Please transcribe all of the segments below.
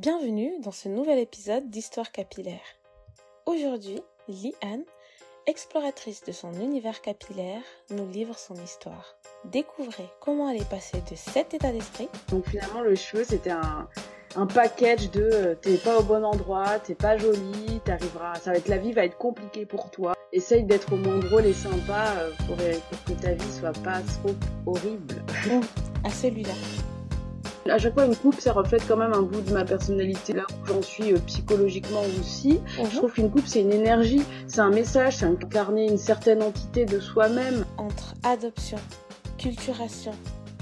Bienvenue dans ce nouvel épisode d'Histoire capillaire. Aujourd'hui, Liane, exploratrice de son univers capillaire, nous livre son histoire. Découvrez comment elle est passée de cet état d'esprit. Donc finalement, le cheveu, c'était un, un package de euh, t'es pas au bon endroit, t'es pas jolie, t'arriveras, ça va être la vie va être compliquée pour toi. Essaye d'être au moins drôle et sympa euh, pour, pour que ta vie soit pas trop horrible. à celui-là. À chaque fois, une coupe, ça reflète quand même un bout de ma personnalité, là où j'en suis euh, psychologiquement aussi. Je Mhm. trouve qu'une coupe, c'est une énergie, c'est un message, c'est incarner une certaine entité de soi-même. Entre adoption, culturation,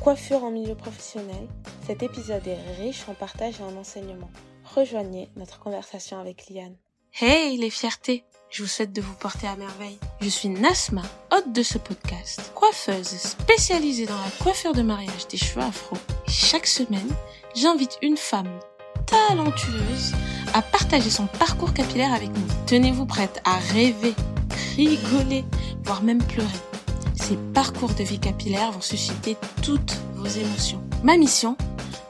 coiffure en milieu professionnel, cet épisode est riche en partage et en enseignement. Rejoignez notre conversation avec Liane. Hey les fiertés Je vous souhaite de vous porter à merveille. Je suis Nasma, hôte de ce podcast, coiffeuse spécialisée dans la coiffure de mariage des cheveux afro. Chaque semaine, j'invite une femme talentueuse à partager son parcours capillaire avec nous. Tenez-vous prête à rêver, rigoler, voire même pleurer. Ces parcours de vie capillaire vont susciter toutes vos émotions. Ma mission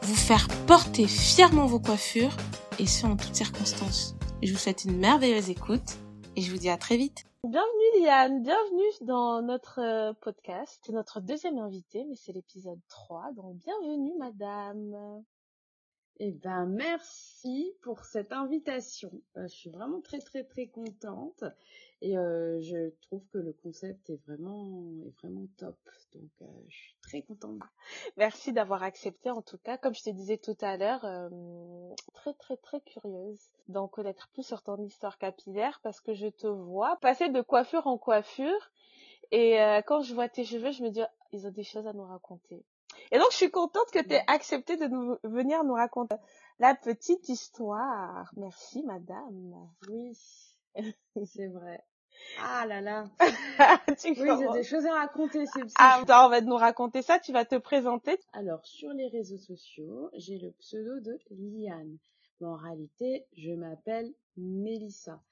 Vous faire porter fièrement vos coiffures et ce en toutes circonstances. Je vous souhaite une merveilleuse écoute et je vous dis à très vite. Bienvenue Liane, bienvenue dans notre euh, podcast. C'est notre deuxième invité, mais c'est l'épisode 3, donc bienvenue madame. Eh ben, merci pour cette invitation. Euh, je suis vraiment très très très contente et euh, je trouve que le concept est vraiment est vraiment top. Donc, euh, je suis très contente. Merci d'avoir accepté en tout cas. Comme je te disais tout à l'heure, euh, très très très curieuse d'en connaître plus sur ton histoire capillaire parce que je te vois passer de coiffure en coiffure et euh, quand je vois tes cheveux, je me dis oh, ils ont des choses à nous raconter. Et donc je suis contente que tu aies accepté de nous venir nous raconter la petite histoire. Merci madame. Oui, c'est vrai. Ah là là. tu Oui, j'ai des choses à raconter. C'est Ah, on va nous raconter ça, tu vas te présenter. Alors, sur les réseaux sociaux, j'ai le pseudo de Liane. Mais en réalité, je m'appelle Mélissa.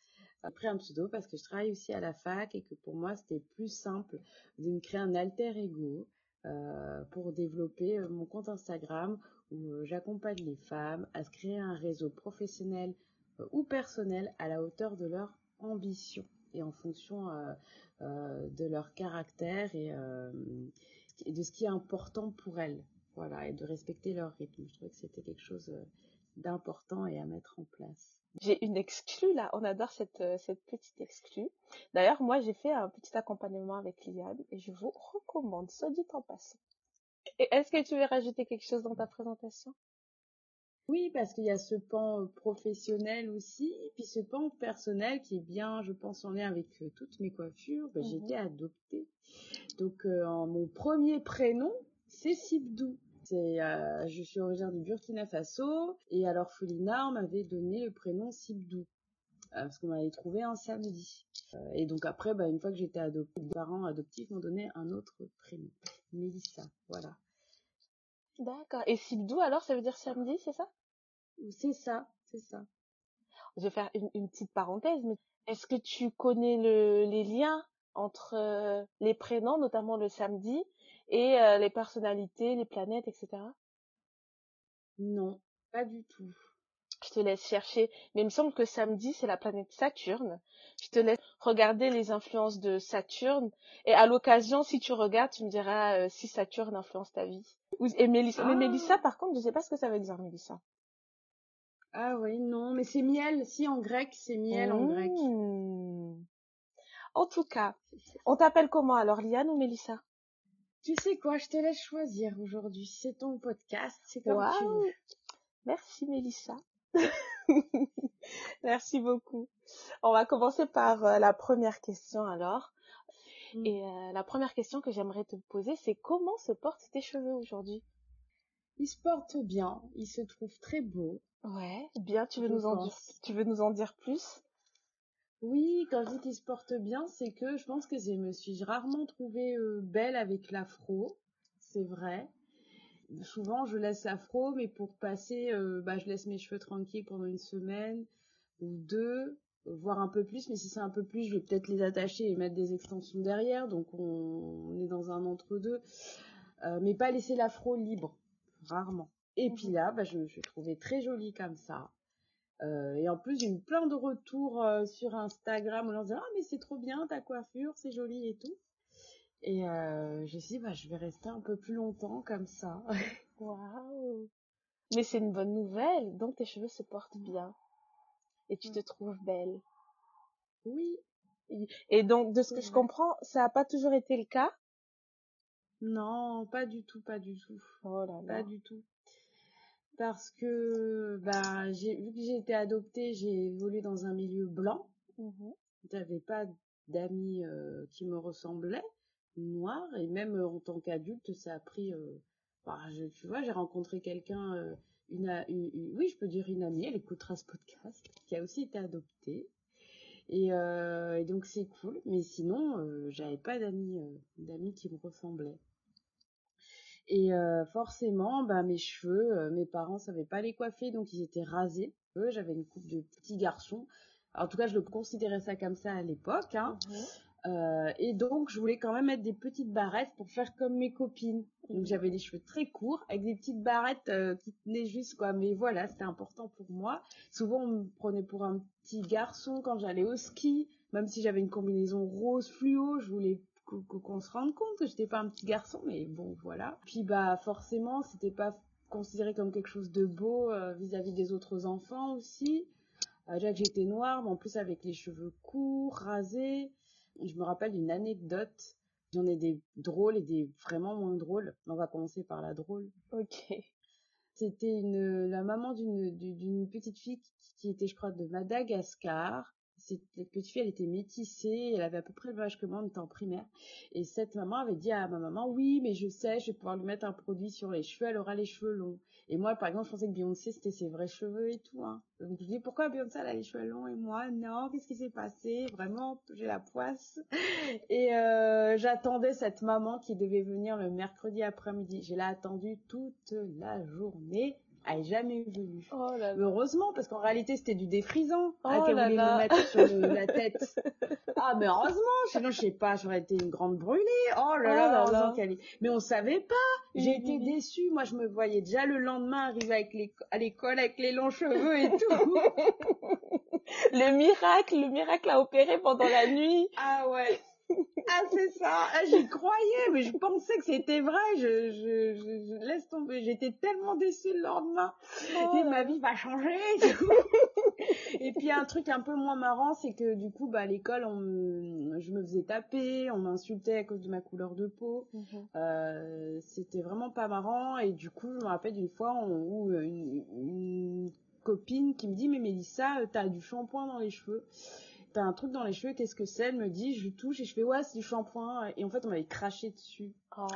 Après un pseudo parce que je travaille aussi à la fac et que pour moi, c'était plus simple de me créer un alter ego euh, pour développer euh, mon compte Instagram où euh, j'accompagne les femmes à se créer un réseau professionnel euh, ou personnel à la hauteur de leur ambition et en fonction euh, euh, de leur caractère et, euh, de ce qui est important pour elles. Voilà, et de respecter leur rythme. Je trouvais que c'était quelque chose d'important et à mettre en place. J'ai une exclue là, on adore cette, cette petite exclue. D'ailleurs, moi j'ai fait un petit accompagnement avec Liane et je vous recommande, soit dit en passant. Est-ce que tu veux rajouter quelque chose dans ta présentation? Oui, parce qu'il y a ce pan euh, professionnel aussi, et puis ce pan personnel qui est bien, je pense, en lien avec euh, toutes mes coiffures. Ben, J'ai été adoptée. Donc, euh, en- mon premier prénom, c'est Sibdou. C'est, euh, je suis originaire du Burkina Faso, et à l'orphelinat, on m'avait donné le prénom Sibdou. parce qu'on m'avait trouvé un samedi. Et donc après, bah, une fois que j'étais adoptée, mes parents adoptifs m'ont donné un autre prénom, Mélissa. Voilà. D'accord. Et Sibdou alors, ça veut dire samedi, c'est ça? C'est ça, c'est ça. Je vais faire une, une petite parenthèse, mais est-ce que tu connais le, les liens entre euh, les prénoms, notamment le samedi, et euh, les personnalités, les planètes, etc. Non, pas du tout. Je te laisse chercher. Mais il me semble que samedi, c'est la planète Saturne. Je te laisse regarder les influences de Saturne. Et à l'occasion, si tu regardes, tu me diras euh, si Saturne influence ta vie. Et Mélissa, mais Ah. Mélissa, par contre, je sais pas ce que ça veut dire, Mélissa. Ah oui, non, mais c'est miel. Si en grec, c'est miel en grec. Mmh. En tout cas, on t'appelle comment alors, Liane ou Mélissa? Tu sais quoi, je te laisse choisir aujourd'hui. C'est ton podcast, c'est comme tu veux. Merci Mélissa. Merci beaucoup. On va commencer par euh, la première question alors. Mm. Et euh, la première question que j'aimerais te poser, c'est comment se portent tes cheveux aujourd'hui? Il se porte bien, il se trouve très beau. Ouais, bien, tu veux je nous en dire, tu veux nous en dire plus? Oui, quand je dis qu'il se porte bien, c'est que je pense que je me suis rarement trouvée euh, belle avec l'afro. C'est vrai. Souvent, je laisse l'afro, mais pour passer, euh, bah, je laisse mes cheveux tranquilles pendant une semaine ou deux, voire un peu plus. Mais si c'est un peu plus, je vais peut-être les attacher et mettre des extensions derrière. Donc, on, est dans un entre-deux. Euh, mais pas laisser l'afro libre, rarement. Et puis là, bah, je me trouvais très jolie comme ça. Euh, et en plus, j'ai eu plein de retours sur Instagram où on disait ah mais c'est trop bien ta coiffure, c'est joli et tout. Et euh, je me suis dit bah je vais rester un peu plus longtemps comme ça. Waouh Mais c'est une bonne nouvelle. Donc tes cheveux se portent bien et tu te trouves belle. Oui. Et donc de ce que je comprends, ça n'a pas toujours été le cas? Non, pas du tout, pas du tout. Oh là là. Pas du tout parce que bah j'ai vu que j'ai été adoptée, j'ai évolué dans un milieu blanc. Mmh J'avais pas d'amis euh, qui me ressemblaient, noirs, et même euh, en tant qu'adulte, ça a pris. Euh, bah, tu vois, j'ai rencontré quelqu'un, une, oui, je peux dire une amie, elle écoutera ce podcast, qui a aussi été adoptée. Et, donc c'est cool, mais sinon, j'avais pas d'amis, d'amis qui me ressemblaient. Et euh, forcément, bah, mes cheveux, euh, mes parents savaient pas les coiffer, donc ils étaient rasés. J'avais une coupe de petit garçon. en tout cas, je le considérais ça comme ça à l'époque. Hein. Euh, et donc, je voulais quand même mettre des petites barrettes pour faire comme mes copines. Donc, mmh j'avais les cheveux très courts avec des petites barrettes qui tenaient juste, quoi. Mais voilà, c'était important pour moi. Souvent, on me prenait pour un petit garçon quand j'allais au ski. Même si j'avais une combinaison rose fluo, je voulais qu'on se rende compte que j'étais pas un petit garçon, mais bon, voilà. Puis bah forcément, c'était pas considéré comme quelque chose de beau euh, vis-à-vis des autres enfants aussi. Euh, déjà que j'étais noire, mais en plus avec les cheveux courts, rasés. Je me rappelle d'une anecdote. J'en ai des drôles et des vraiment moins drôles. On va commencer par la drôle. Ok. C'était une la maman d'une d'une petite fille qui était, je crois, de Madagascar cette petite fille, elle était métissée, elle avait à peu près le âge que moi, on était en primaire. Et cette maman avait dit à ma maman, oui, mais je sais, je vais pouvoir lui mettre un produit sur les cheveux, elle aura les cheveux longs. Et moi, par exemple, je pensais que Beyoncé, c'était ses vrais cheveux et tout. Hein. Donc je dis, pourquoi Beyoncé, elle a les cheveux longs et moi, non, qu'est-ce qui s'est passé? Vraiment, j'ai la poisse. Et euh, j'attendais cette maman qui devait venir le mercredi après-midi. Je l'ai attendue toute la journée elle jamais venu. Oh heureusement, parce qu'en réalité, c'était du défrisant oh qu'elle voulait me mettre sur la tête. ah, mais heureusement, sinon, je sais pas, j'aurais été une grande brûlée. Oh là là, oh là. Mais on savait pas. J'ai été déçue. Moi, je me voyais déjà le lendemain arriver avec les... à l'école avec les longs cheveux et tout. le miracle, le miracle a opéré pendant la nuit. Ah ouais. Ah, c'est ça. Ah, j'y croyais, mais je pensais que c'était vrai. Je, je, je, laisse tomber. J'étais tellement déçue le lendemain. Oh. ma vie va changer. Et, puis, un truc un peu moins marrant, c'est que du coup, bah, à l'école, on, je me faisais taper, on m'insultait à cause de ma couleur de peau. Mhm. euh, c'était vraiment pas marrant. Et du coup, je me rappelle d'une fois où une, une copine qui me dit, mais Mélissa, t'as du shampoing dans les cheveux t'as un truc dans les cheveux, qu'est-ce que c'est? Elle me dit, je touche et je fais ouais, c'est du shampoing. Et en fait, on m'avait craché dessus. Oh.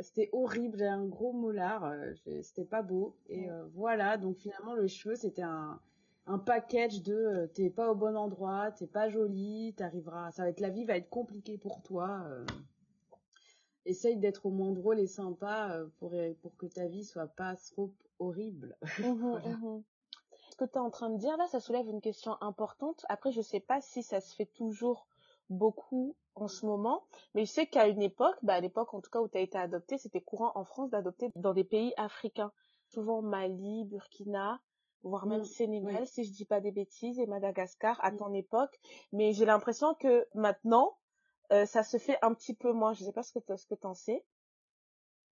C'était horrible, j'avais un gros molar, euh, c'était pas beau. Et euh, voilà, donc finalement, le cheveu, c'était un, un package de euh, t'es pas au bon endroit, t'es pas jolie, t'arriveras, ça va être la vie va être compliquée pour toi. essaye d'être au moins drôle et sympa pour, pour que ta vie soit pas trop horrible. Mmh mmh que tu es en train de dire là, ça soulève une question importante. Après, je sais pas si ça se fait toujours beaucoup en ce moment, mais je sais qu'à une époque, bah à l'époque en tout cas où tu as été adopté, c'était courant en France d'adopter dans des pays africains, souvent Mali, Burkina, voire même Sénégal, si je dis pas des bêtises, et Madagascar à ton époque. Mais j'ai l'impression que maintenant, euh, ça se fait un petit peu moins. Je sais pas ce que ce que t'en sais.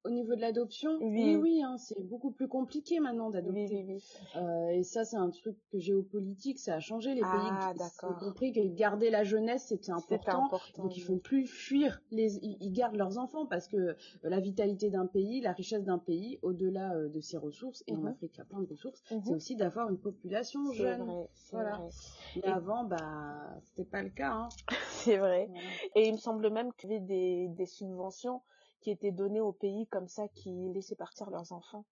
Au niveau de l'adoption, oui, oui, hein, c'est beaucoup plus compliqué maintenant d'adopter. Oui, oui, euh, et ça, c'est un truc que géopolitique, ça a changé. Les ah, pays ont compris que garder la jeunesse, c'était important, important, Donc, ils font plus fuir les, ils, gardent leurs enfants parce que euh, la vitalité d'un pays, la richesse d'un pays, au-delà euh, de ses ressources, et en mhm. Afrique, il y a plein de ressources, mhm. c'est aussi d'avoir une population jeune. Vrai, voilà. Vrai. Mais avant, bah, c'était pas le cas. Hein. c'est vrai. Et il me semble même qu'il y avait des, des subventions qui étaient donnés aux pays comme ça qui laissaient partir leurs enfants.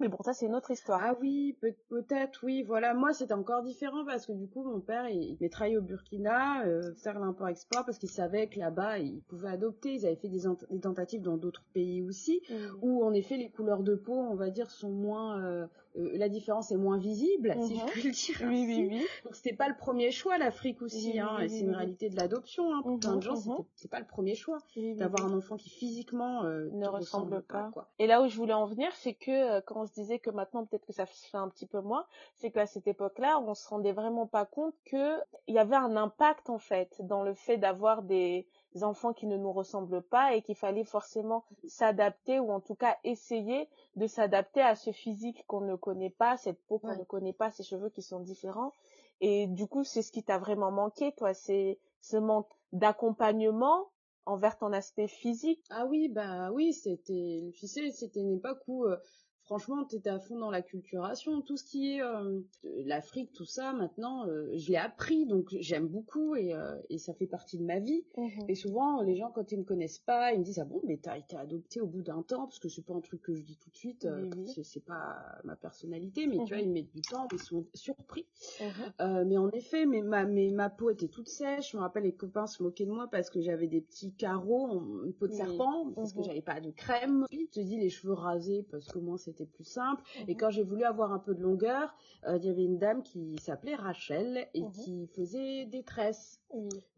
Mais bon, ça c'est une autre histoire. Ah oui, peut-être, oui. Voilà, moi c'était encore différent parce que du coup mon père il, il travaillé au Burkina, euh, faire l'import-export parce qu'il savait que là-bas ils pouvaient adopter. Ils avaient fait des, tentatives dans d'autres pays aussi, mmh. où en effet les couleurs de peau, on va dire, sont moins euh, euh, la différence est moins visible, si je Mhm. puis le dire. Oui, oui, oui. Donc c'était pas le premier choix l'Afrique aussi, Oui, hein, oui, c'est une réalité de l'adoption. Hein, pour plein Mhm, de gens, mhm. c'était- c'est pas le premier choix d'avoir un enfant qui physiquement euh, ne ressemble pas. quoi. Et là où je voulais en venir, c'est que euh, quand on se disait que maintenant peut-être que ça se fait un petit peu moins, c'est qu'à cette époque-là, on se rendait vraiment pas compte que il y avait un impact en fait dans le fait d'avoir des enfants qui ne nous ressemblent pas et qu'il fallait forcément s'adapter ou en tout cas essayer de s'adapter à ce physique qu'on ne connaît pas, cette peau qu'on Ouais. ne connaît pas, ces cheveux qui sont différents. Et du coup, c'est ce qui t'a vraiment manqué, toi, c'est ce manque d'accompagnement envers ton aspect physique? Ah oui, bah oui, c'était, tu sais, c'était une époque où, euh, franchement, t'étais à fond dans la culturation, tout ce qui est euh, l'Afrique, tout ça. Maintenant, euh, je l'ai appris, donc j'aime beaucoup et, euh, et ça fait partie de ma vie. Mhm. Et souvent, les gens, quand ils me connaissent pas, ils me disent ah bon, mais t'as été adopté au bout d'un temps, parce que c'est pas un truc que je dis tout de suite, oui. c'est- c'est pas ma personnalité, mais tu vois, Mhm. ils mettent du temps, ils sont surpris. Mhm. Mais en effet, mais ma, mais ma peau était toute sèche. Je me rappelle, les copains se moquaient de moi parce que j'avais des petits carreaux, une peau de serpent, parce que j'avais pas de crème. Puis, te dis les cheveux rasés parce qu'au moins c'était plus simple. Et Mhm. quand j'ai voulu avoir un peu de longueur, euh, il y avait une dame qui s'appelait Rachel et Mhm. qui faisait des tresses.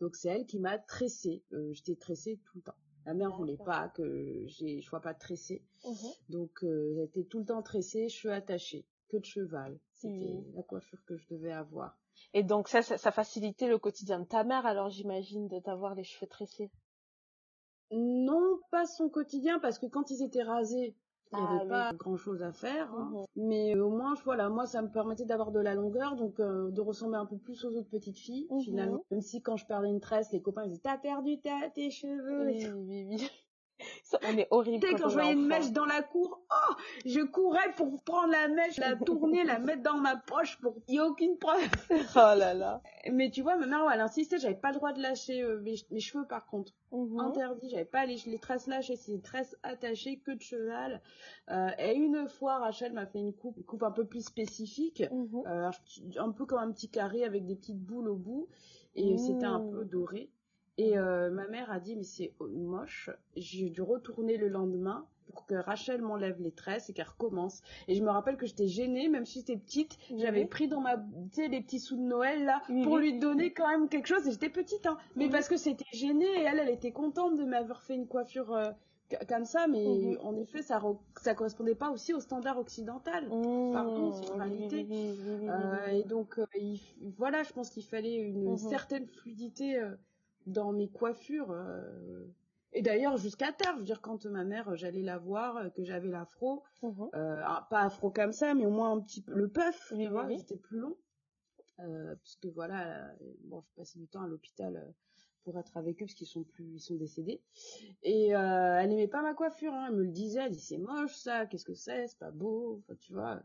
Donc c'est elle qui m'a tressée. Euh, J'étais tressée tout le temps. Ma mère voulait D'accord. pas que je sois pas tressée. Mhm. Donc euh, j'étais tout le temps tressée, cheveux attachés, que de cheval. C'était Oui. la coiffure que je devais avoir. Et donc ça, ça, ça facilitait le quotidien de ta mère, alors j'imagine, de t'avoir les cheveux tressés? Non, pas son quotidien, parce que quand ils étaient rasés, il n'y Ah avait oui. pas grand chose à faire. hein. Mais euh, au moins, voilà, moi, ça me permettait d'avoir de la longueur, donc euh, de ressembler un peu plus aux autres petites filles, Mhm. finalement. Même si quand je perdais une tresse, les copains ils disaient T'as perdu ta- tes cheveux et Oui, tout. oui, oui. Ça, on est horrible quand, je voyais une mèche dans la cour, oh, je courais pour prendre la mèche, la tourner, la mettre dans ma poche pour qu'il n'y ait aucune preuve. Oh là là. Mais tu vois, ma mère, elle insistait, j'avais pas le droit de lâcher euh, mes, mes cheveux par contre. Mhm. interdit, j'avais pas les, les tresses lâchées, c'est des tresses attachées, que de cheval. Euh, et une fois, Rachel m'a fait une coupe, une coupe un peu plus spécifique, Mhm. euh, un peu comme un petit carré avec des petites boules au bout, et Mmh. c'était un peu doré. Et euh, ma mère a dit, mais c'est moche. J'ai dû retourner le lendemain pour que Rachel m'enlève les tresses et qu'elle recommence. Et je me rappelle que j'étais gênée, même si j'étais petite, j'avais Mhm. pris dans ma, tu sais, les petits sous de Noël là, Oui, pour lui donner quand même quelque chose. Et j'étais petite, hein. Mais Mhm. parce que c'était gêné et elle, elle était contente de m'avoir fait une coiffure euh, comme ça. Mais Mhm. en effet, ça, ça correspondait pas aussi au standard occidental. Pardon, c'est une réalité. Euh, et donc, euh, il- voilà, je pense qu'il fallait une Mhm. certaine fluidité euh, dans mes coiffures. euh. Et d'ailleurs, jusqu'à tard, je veux dire, quand ma mère, euh, j'allais la voir, euh, que j'avais l'afro, Mhm. euh, ah, pas afro comme ça, mais au moins un petit peu le puff, Oui, tu vois, oui. c'était plus long. Euh, parce que voilà, bon, je passais du temps à l'hôpital pour être avec eux parce qu'ils sont plus, ils sont décédés. Et euh, elle n'aimait pas ma coiffure, hein, elle me le disait, elle dit c'est moche ça, qu'est-ce que c'est, c'est pas beau, enfin, tu vois.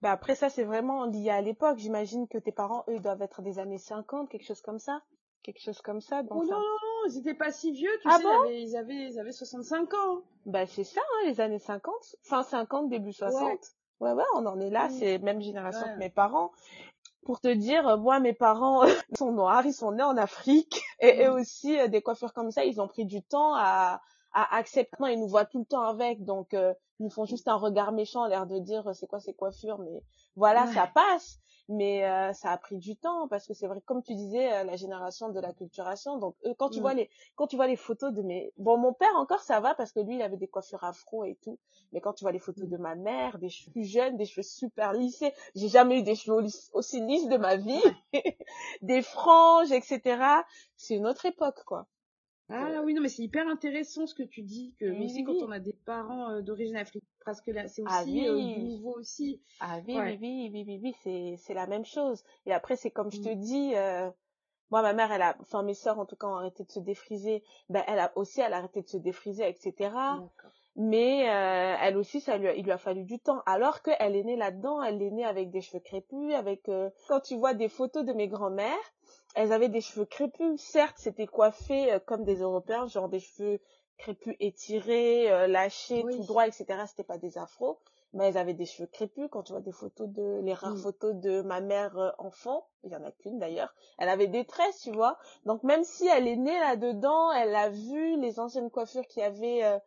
Bah après ça, c'est vraiment lié à l'époque. J'imagine que tes parents, eux, doivent être des années 50, quelque chose comme ça. Quelque chose comme ça. Oh non, ça... non, non, ils étaient pas si vieux, tu Ah sais, bon ils, avaient, ils, avaient, ils avaient 65 ans. Bah c'est ça, hein, les années 50. Fin 50, début 60. Ouais. Ouais, ouais, on en est là. Mm. C'est même génération Ouais. que mes parents. Pour te dire, euh, moi, mes parents sont noirs, ils sont nés en Afrique. Et eux Mm. aussi, euh, des coiffures comme ça, ils ont pris du temps à, à accepter. Ils nous voient tout le temps avec. Donc, euh, ils nous font juste un regard méchant, l'air de dire, c'est quoi ces coiffures Mais voilà, Ouais. ça passe. Mais euh, ça a pris du temps parce que c'est vrai, comme tu disais, euh, la génération de la culturation. Donc, eux, quand tu Mm. vois les, quand tu vois les photos de mes, bon, mon père encore ça va parce que lui, il avait des coiffures afro et tout. Mais quand tu vois les photos Mm. de ma mère, des cheveux jeunes, des cheveux super lissés, j'ai jamais eu des cheveux aussi lisses de ma vie, des franges, etc. C'est une autre époque, quoi. Ah oui, non, mais c'est hyper intéressant ce que tu dis, que Oui, aussi oui, quand on a des parents euh, d'origine africaine, parce que là, c'est aussi Ah euh, oui. du nouveau aussi. Ah oui, Ouais. oui, oui, oui, oui, oui, c'est, c'est la même chose. Et après, c'est comme je te Mm. dis, euh, moi, ma mère, elle a, enfin, mes sœurs, en tout cas, ont arrêté de se défriser. Ben, elle a aussi, elle a arrêté de se défriser, etc. Mais euh, elle aussi, ça lui a, il lui a fallu du temps. Alors qu'elle est née là-dedans, elle est née avec des cheveux crépus, avec... euh, Quand tu vois des photos de mes grands-mères, elles avaient des cheveux crépus. Certes, c'était coiffé euh, comme des Européens, genre des cheveux crépus étirés, euh, lâchés, Oui. tout droit, etc. C'était pas des afros, mais elles avaient des cheveux crépus. Quand tu vois des photos de... Les rares Mm. photos de ma mère euh, enfant, il y en a qu'une d'ailleurs, elle avait des tresses, tu vois. Donc même si elle est née là-dedans, elle a vu les anciennes coiffures qu'il y avait... euh,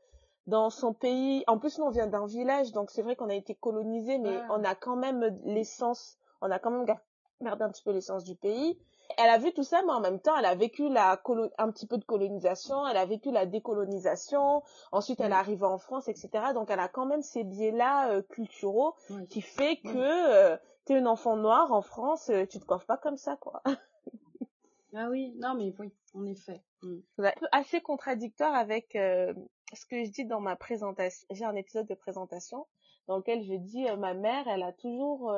dans son pays. En plus, nous, on vient d'un village, donc c'est vrai qu'on a été colonisé, mais on a quand même l'essence, on a quand même gardé un petit peu l'essence du pays. Elle a vu tout ça, mais en même temps, elle a vécu la un petit peu de colonisation, elle a vécu la décolonisation. Ensuite, elle est arrivée en France, etc. Donc, elle a quand même ces biais-là euh, culturaux qui fait que euh, tu es une enfant noire en France, euh, tu te coiffes pas comme ça, quoi. ah oui, non, mais oui, en effet. Mm. Assez contradictoire avec ce que je dis dans ma présentation. J'ai un épisode de présentation dans lequel je dis ma mère, elle a toujours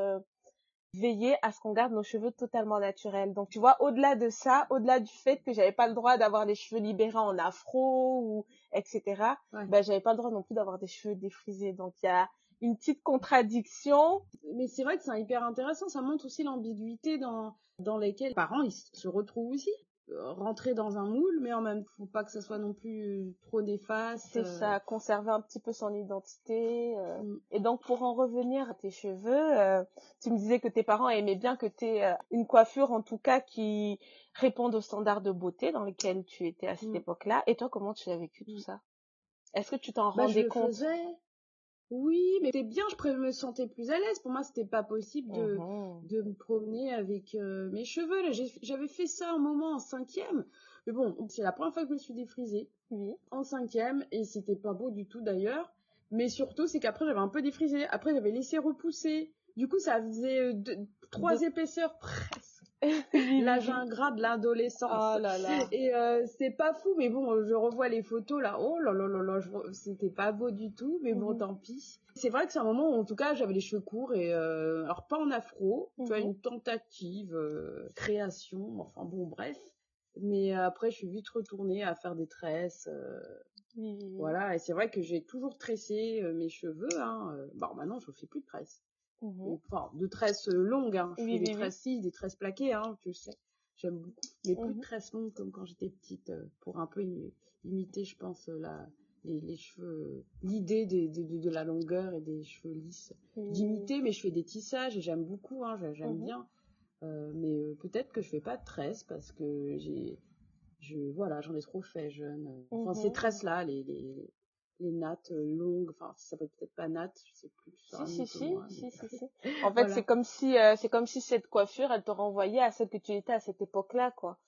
veiller à ce qu'on garde nos cheveux totalement naturels. Donc tu vois, au-delà de ça, au-delà du fait que j'avais pas le droit d'avoir les cheveux libérés en afro ou etc. Ben j'avais pas le droit non plus d'avoir des cheveux défrisés. Donc il y a une petite contradiction. Mais c'est vrai que c'est hyper intéressant. Ça montre aussi l'ambiguïté dans dans lesquelles les parents ils se retrouvent aussi. Euh, rentrer dans un moule, mais en même faut pas que ça soit non plus euh, trop néfaste. C'est euh. ça, conserver un petit peu son identité. Mm. Et donc pour en revenir à tes cheveux, tu me disais que tes parents aimaient bien que tu aies une coiffure en tout cas qui réponde aux standards de beauté dans lesquels tu étais à cette mm. époque-là. Et toi, comment tu as vécu tout mm. ça? Est-ce que tu t'en bah, rendais compte? Oui, mais c'était bien, je me sentais plus à l'aise. Pour moi, c'était pas possible de, mmh de me promener avec euh, mes cheveux. J'avais fait ça un moment en cinquième. Mais bon, c'est la première fois que je me suis défrisée. Oui. En cinquième, et c'était pas beau du tout d'ailleurs. Mais surtout, c'est qu'après, j'avais un peu défrisé. Après, j'avais laissé repousser. Du coup, ça faisait euh, trois épaisseurs presque l'âge ingrat de l'adolescence. Oh Et euh, c'est pas fou, mais bon, je revois les photos là. Oh là là là là, c'était pas beau du tout, mais bon, mhm. tant pis. C'est vrai que c'est un moment où, en tout cas, j'avais les cheveux courts et euh, alors pas en afro, tu vois, mhm. une tentative, euh, création, enfin bon, bref. Mais après, je suis vite retournée à faire des tresses. Voilà, et c'est vrai que j'ai toujours tressé mes cheveux. Hein. Bon, maintenant, je fais plus de tresses. Mmh enfin, de tresses euh, longues, hein. Je fais des tresses des tresses plaquées, hein, tu sais. J'aime beaucoup. Mais plus de mmh tresses longues comme quand j'étais petite, euh, pour un peu imiter, je pense, euh, la, les, cheveux, l'idée de, de, de, la longueur et des cheveux lisses. D'imiter, mais je fais des tissages et j'aime beaucoup, hein, j'aime mmh bien. Euh, mais peut-être que je fais pas de tresses parce que j'ai, je, voilà, j'en ai trop fait jeune. Enfin, ces tresses-là, les, les, les nattes euh, longues, enfin ça s'appelle peut-être pas nattes, je sais plus. Si si si, si, si, si, En fait, c'est comme si euh, c'est comme si cette coiffure, elle te renvoyait à celle que tu étais à cette époque-là, quoi.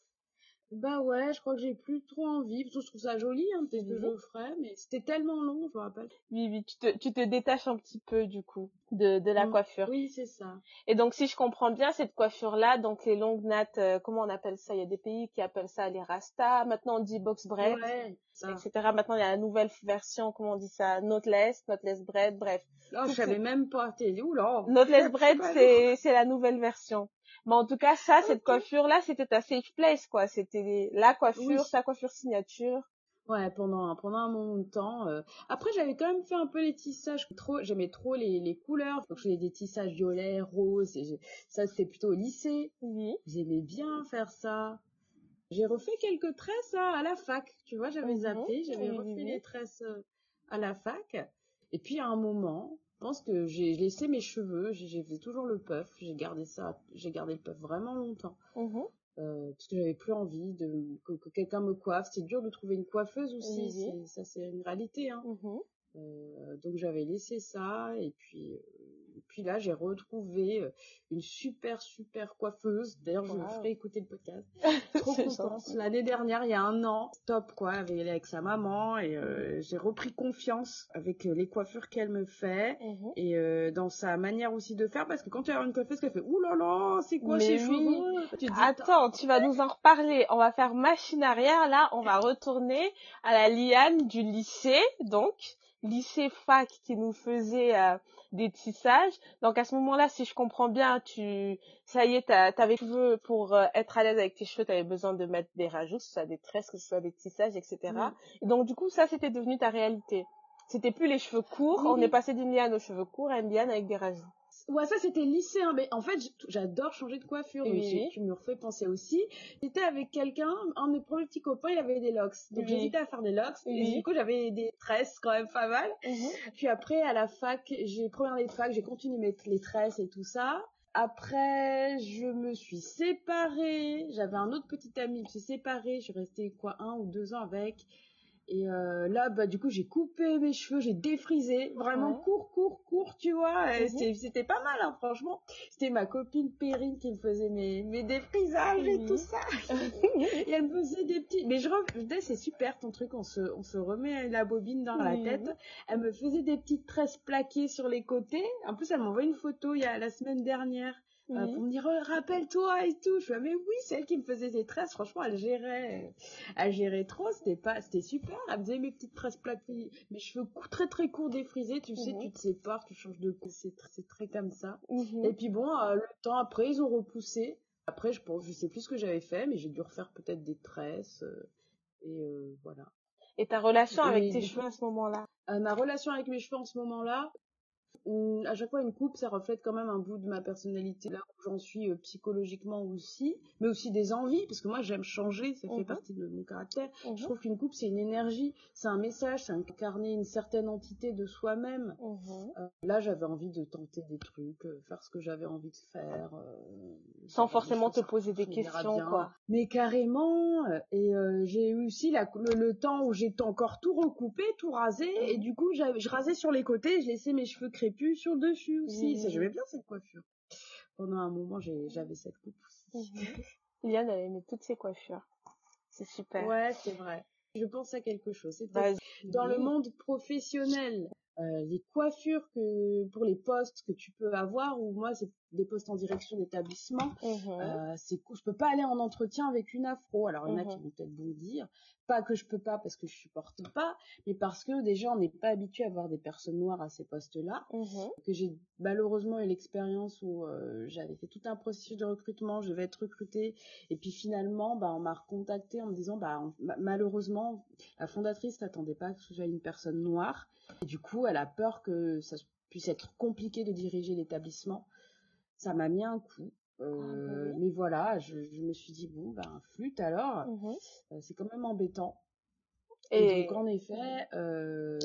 Bah ouais, je crois que j'ai plus trop envie, parce que je trouve ça joli, hein, peut-être que je le ferais, mais c'était tellement long, je me rappelle. Oui, oui, tu te, tu te détaches un petit peu, du coup, de, de la coiffure. Oui, c'est ça. Et donc, si je comprends bien, cette coiffure-là, donc les longues nattes, euh, comment on appelle ça? Il y a des pays qui appellent ça les rastas, maintenant on dit box ouais, etc. Maintenant, il y a la nouvelle version, comment on dit ça? Knotless, knotless braid, bref. Oh, je savais même pas, t'es où là? Knotless c'est, c'est la nouvelle version. Mais en tout cas, ça, cette coiffure-là, c'était ta safe place, quoi. C'était la coiffure, sa coiffure signature. Ouais, pendant pendant un moment de temps. Euh. Après, j'avais quand même fait un peu les tissages. Trop, j'aimais trop les, les couleurs. Donc, je faisais des tissages violets, roses. Et ça, c'était plutôt au lycée. Oui. J'aimais bien faire ça. J'ai refait quelques tresses à, la fac. Tu vois, j'avais zappé, j'avais refait les tresses euh, à la fac. Et puis à un moment, pense que j'ai laissé mes cheveux, j'ai fait toujours le puff, j'ai gardé ça, j'ai gardé le puff vraiment longtemps. Mmh euh, parce que j'avais plus envie de que, quelqu'un me coiffe. C'est dur de trouver une coiffeuse aussi, ça c'est une réalité. Hein. Mmh euh, donc j'avais laissé ça et puis euh, puis là, j'ai retrouvé euh, une super, super coiffeuse. D'ailleurs, je me ferai écouter le podcast. Trop contente. L'année dernière, il y a un an, top, quoi, avec, avec sa maman. Et euh, j'ai repris confiance avec euh, les coiffures qu'elle me fait. Mhm. Et dans sa manière aussi de faire. Parce que quand tu as une coiffeuse qui fait, ouh là là, c'est quoi ces cheveux? Tu Attends, tu vas nous en reparler. On va faire machine arrière. Là, on va retourner à la liane du lycée. Donc, lycée fac qui nous faisait des tissages. Donc à ce moment-là, si je comprends bien, tu, ça y est, t'avais cheveux pour euh, être à l'aise avec tes cheveux, t'avais besoin de mettre des rajouts, que ce soit des tresses, que ce soit des tissages, etc. Et donc du coup, ça c'était devenu ta réalité. C'était plus les cheveux courts, on est passé d'une liane aux cheveux courts à une liane avec des rajouts. Ouais, ça c'était lycéen, mais en fait j'adore changer de coiffure. Oui. Tu me refais penser aussi. J'étais avec quelqu'un, un de mes premiers petits copains, il avait des locks. Donc j'hésitais à faire des locks. Et du coup j'avais des tresses quand même pas mal. Mhm. Puis après à la fac, j'ai première année de fac, j'ai continué mettre les tresses et tout ça. Après, je me suis séparée. J'avais un autre petit ami, je me suis séparée. Je suis restée quoi un ou deux ans avec. Et euh, là, bah du coup, j'ai coupé mes cheveux, j'ai défrisé, vraiment court, court, court, tu vois. Mhm. C'était pas mal, hein, franchement. C'était ma copine Perrine qui me faisait mes, mes défrisages et tout ça. et elle me faisait des petits. Mais je disais, c'est super ton truc, on se, on se remet la bobine dans la tête. Elle me faisait des petites tresses plaquées sur les côtés. En plus, elle m'a envoyé une photo il y a la semaine dernière. Euh, pour me dire «Oh, rappelle-toi et tout. Je fais mais oui, c'est elle qui me faisait des tresses. Franchement, elle gérait, elle gérait trop. C'était pas, c'était super. Elle faisait mes petites tresses plaquées, mes cheveux très très courts défrisés. Tu sais, tu te sépares, tu changes de cou. C'est très comme ça. Mmh et puis bon, euh, le temps après, ils ont repoussé. Après, je pense, je sais plus ce que j'avais fait, mais j'ai dû refaire peut-être des tresses. Euh, et voilà. Et ta relation avec tes cheveux à ce moment-là? Ma relation avec mes cheveux en ce moment-là, à chaque fois une coupe ça reflète quand même un bout de ma personnalité. Là j'en suis euh, psychologiquement aussi mais aussi des envies parce que moi j'aime changer ça fait mhm. partie de mon caractère mhm. je trouve qu'une coupe c'est une énergie c'est un message c'est incarner une certaine entité de soi-même mhm. euh, là j'avais envie de tenter des trucs euh, faire ce que j'avais envie de faire sans forcément te poser des questions quoi mais carrément et j'ai eu aussi la, le, temps où j'étais encore tout recoupé tout rasé et du coup je rasais sur les côtés je laissais mes cheveux crépus sur le dessus aussi. Ça, j'aimais bien cette coiffure. Pendant un moment, j'avais cette coupe aussi. Liane, elle aimait toutes ses coiffures. C'est super. Ouais, c'est vrai. Je pense à quelque chose. Dans le monde professionnel, les coiffures que pour les postes que tu peux avoir ou moi c'est des postes en direction d'établissement mmh euh, c'est je peux pas aller en entretien avec une afro. Alors il y en a qui mmh vont peut-être dire pas que je peux pas parce que je supporte pas mais parce que déjà on n'est pas habitué à voir des personnes noires à ces postes là mmh que j'ai malheureusement eu l'expérience où euh, j'avais fait tout un processus de recrutement je vais être recrutée et puis finalement bah on m'a recontacté en me disant bah malheureusement la fondatrice n'attendait pas que je sois une personne noire. Et du coup, elle a peur que ça puisse être compliqué de diriger l'établissement. Ça m'a mis un coup. Euh, ah, bah mais voilà, je, me suis dit, bon, ben, flûte alors, mmh euh, c'est quand même embêtant. Et, donc, en effet, euh,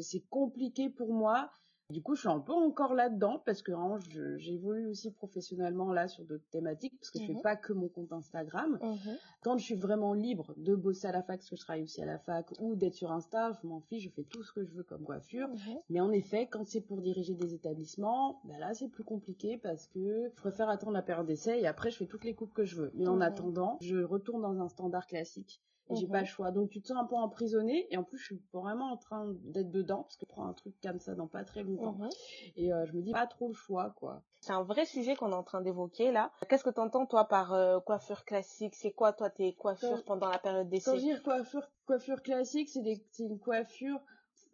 c'est compliqué pour moi du coup, je suis un peu encore là-dedans parce que hein, j'évolue aussi professionnellement là sur d'autres thématiques parce que je fais mmh pas que mon compte Instagram. Mmh quand je suis vraiment libre de bosser à la fac, parce que je travaille aussi à la fac, ou d'être sur Insta, je m'en fiche, je fais tout ce que je veux comme coiffure. Mmh Mais en effet, quand c'est pour diriger des établissements, bah là c'est plus compliqué parce que je préfère attendre la période d'essai et après je fais toutes les coupes que je veux. Mais en attendant, je retourne dans un standard classique j'ai pas le choix. Donc tu te sens un peu emprisonné et en plus je suis vraiment en train d'être dedans parce que je prends un truc comme ça dans pas très longtemps. Et euh, je me dis pas trop le choix quoi. C'est un vrai sujet qu'on est en train d'évoquer là. Qu'est-ce que tu entends toi par euh, coiffure classique? C'est quoi toi tes coiffures pendant la période d'essai? Quand je dis coiffure coiffure classique, c'est une coiffure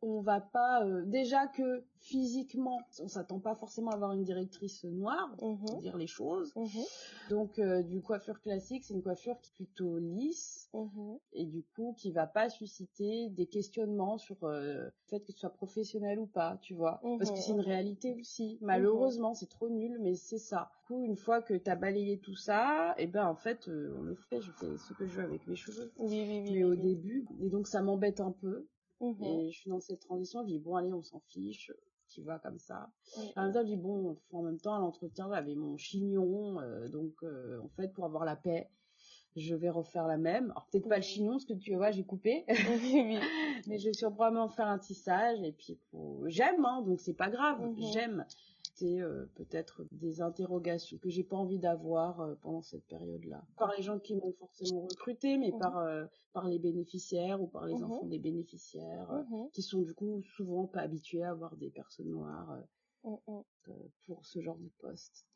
on va pas euh, déjà que physiquement on s'attend pas forcément à avoir une directrice noire pour mhm. dire les choses. Mhm. donc euh, du coiffure classique c'est une coiffure qui est plutôt lisse mhm. et du coup qui va pas susciter des questionnements sur euh, le fait que ce soit professionnel ou pas tu vois. Parce que c'est une réalité aussi. Malheureusement c'est trop nul mais c'est ça. Du coup une fois que tu as balayé tout ça et eh ben en fait en effet je fais ce que je veux avec mes cheveux. Oui, oui, oui, mais au début et donc ça m'embête un peu Mmh et je suis dans cette transition, je dis bon allez, on s'en fiche, tu vois comme ça. Mmh. En même temps, je dis bon, en même temps à l'entretien, j'avais mon chignon, euh, donc euh, en fait pour avoir la paix, je vais refaire la même. Alors peut-être pas le chignon, parce que tu vois, j'ai coupé, mais je vais sûrement faire un tissage et puis j'aime, hein, donc c'est pas grave, mmh j'aime euh, peut-être des interrogations que j'ai pas envie d'avoir euh, pendant cette période-là. Par les gens qui m'ont forcément recruté, mais mmh par euh, par les bénéficiaires ou par les mmh enfants des bénéficiaires, mmh qui sont du coup souvent pas habitués à avoir des personnes noires pour ce genre de poste.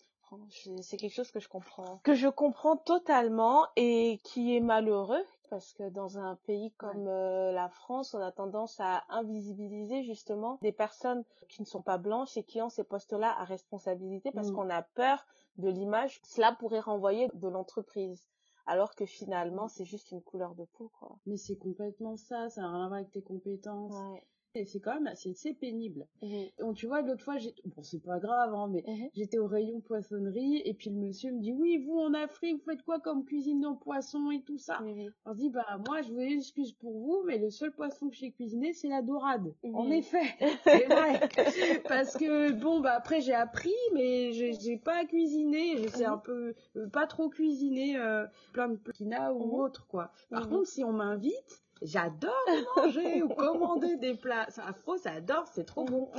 C'est quelque chose que je comprends. Que je comprends totalement et qui est malheureux parce que dans un pays comme euh, la France, on a tendance à invisibiliser justement des personnes qui ne sont pas blanches et qui ont ces postes-là à responsabilité parce mmh. qu'on a peur de l'image. Cela pourrait renvoyer de l'entreprise. Alors que finalement, c'est juste une couleur de peau, quoi. Mais c'est complètement ça, ça n'a rien à voir avec tes compétences. Ouais. Et c'est quand même assez, pénible. Mmh. Donc tu vois, l'autre fois, j'ai... bon c'est pas grave, hein, mais mmh. j'étais au rayon poissonnerie et puis le monsieur me dit oui, vous en Afrique, vous faites quoi comme cuisine en poisson et tout ça? On dit bah moi je une excuse pour vous, mais le seul poisson que j'ai cuisiné c'est la dorade. En effet, c'est vrai. Parce que bon bah après j'ai appris, mais j'ai pas cuisiné, je sais un peu euh, pas trop cuisiner euh, plein de petina ou autre quoi. Par contre si on m'invite J'adore manger ou commander des plats. C'est afro, ça adore, c'est trop bon.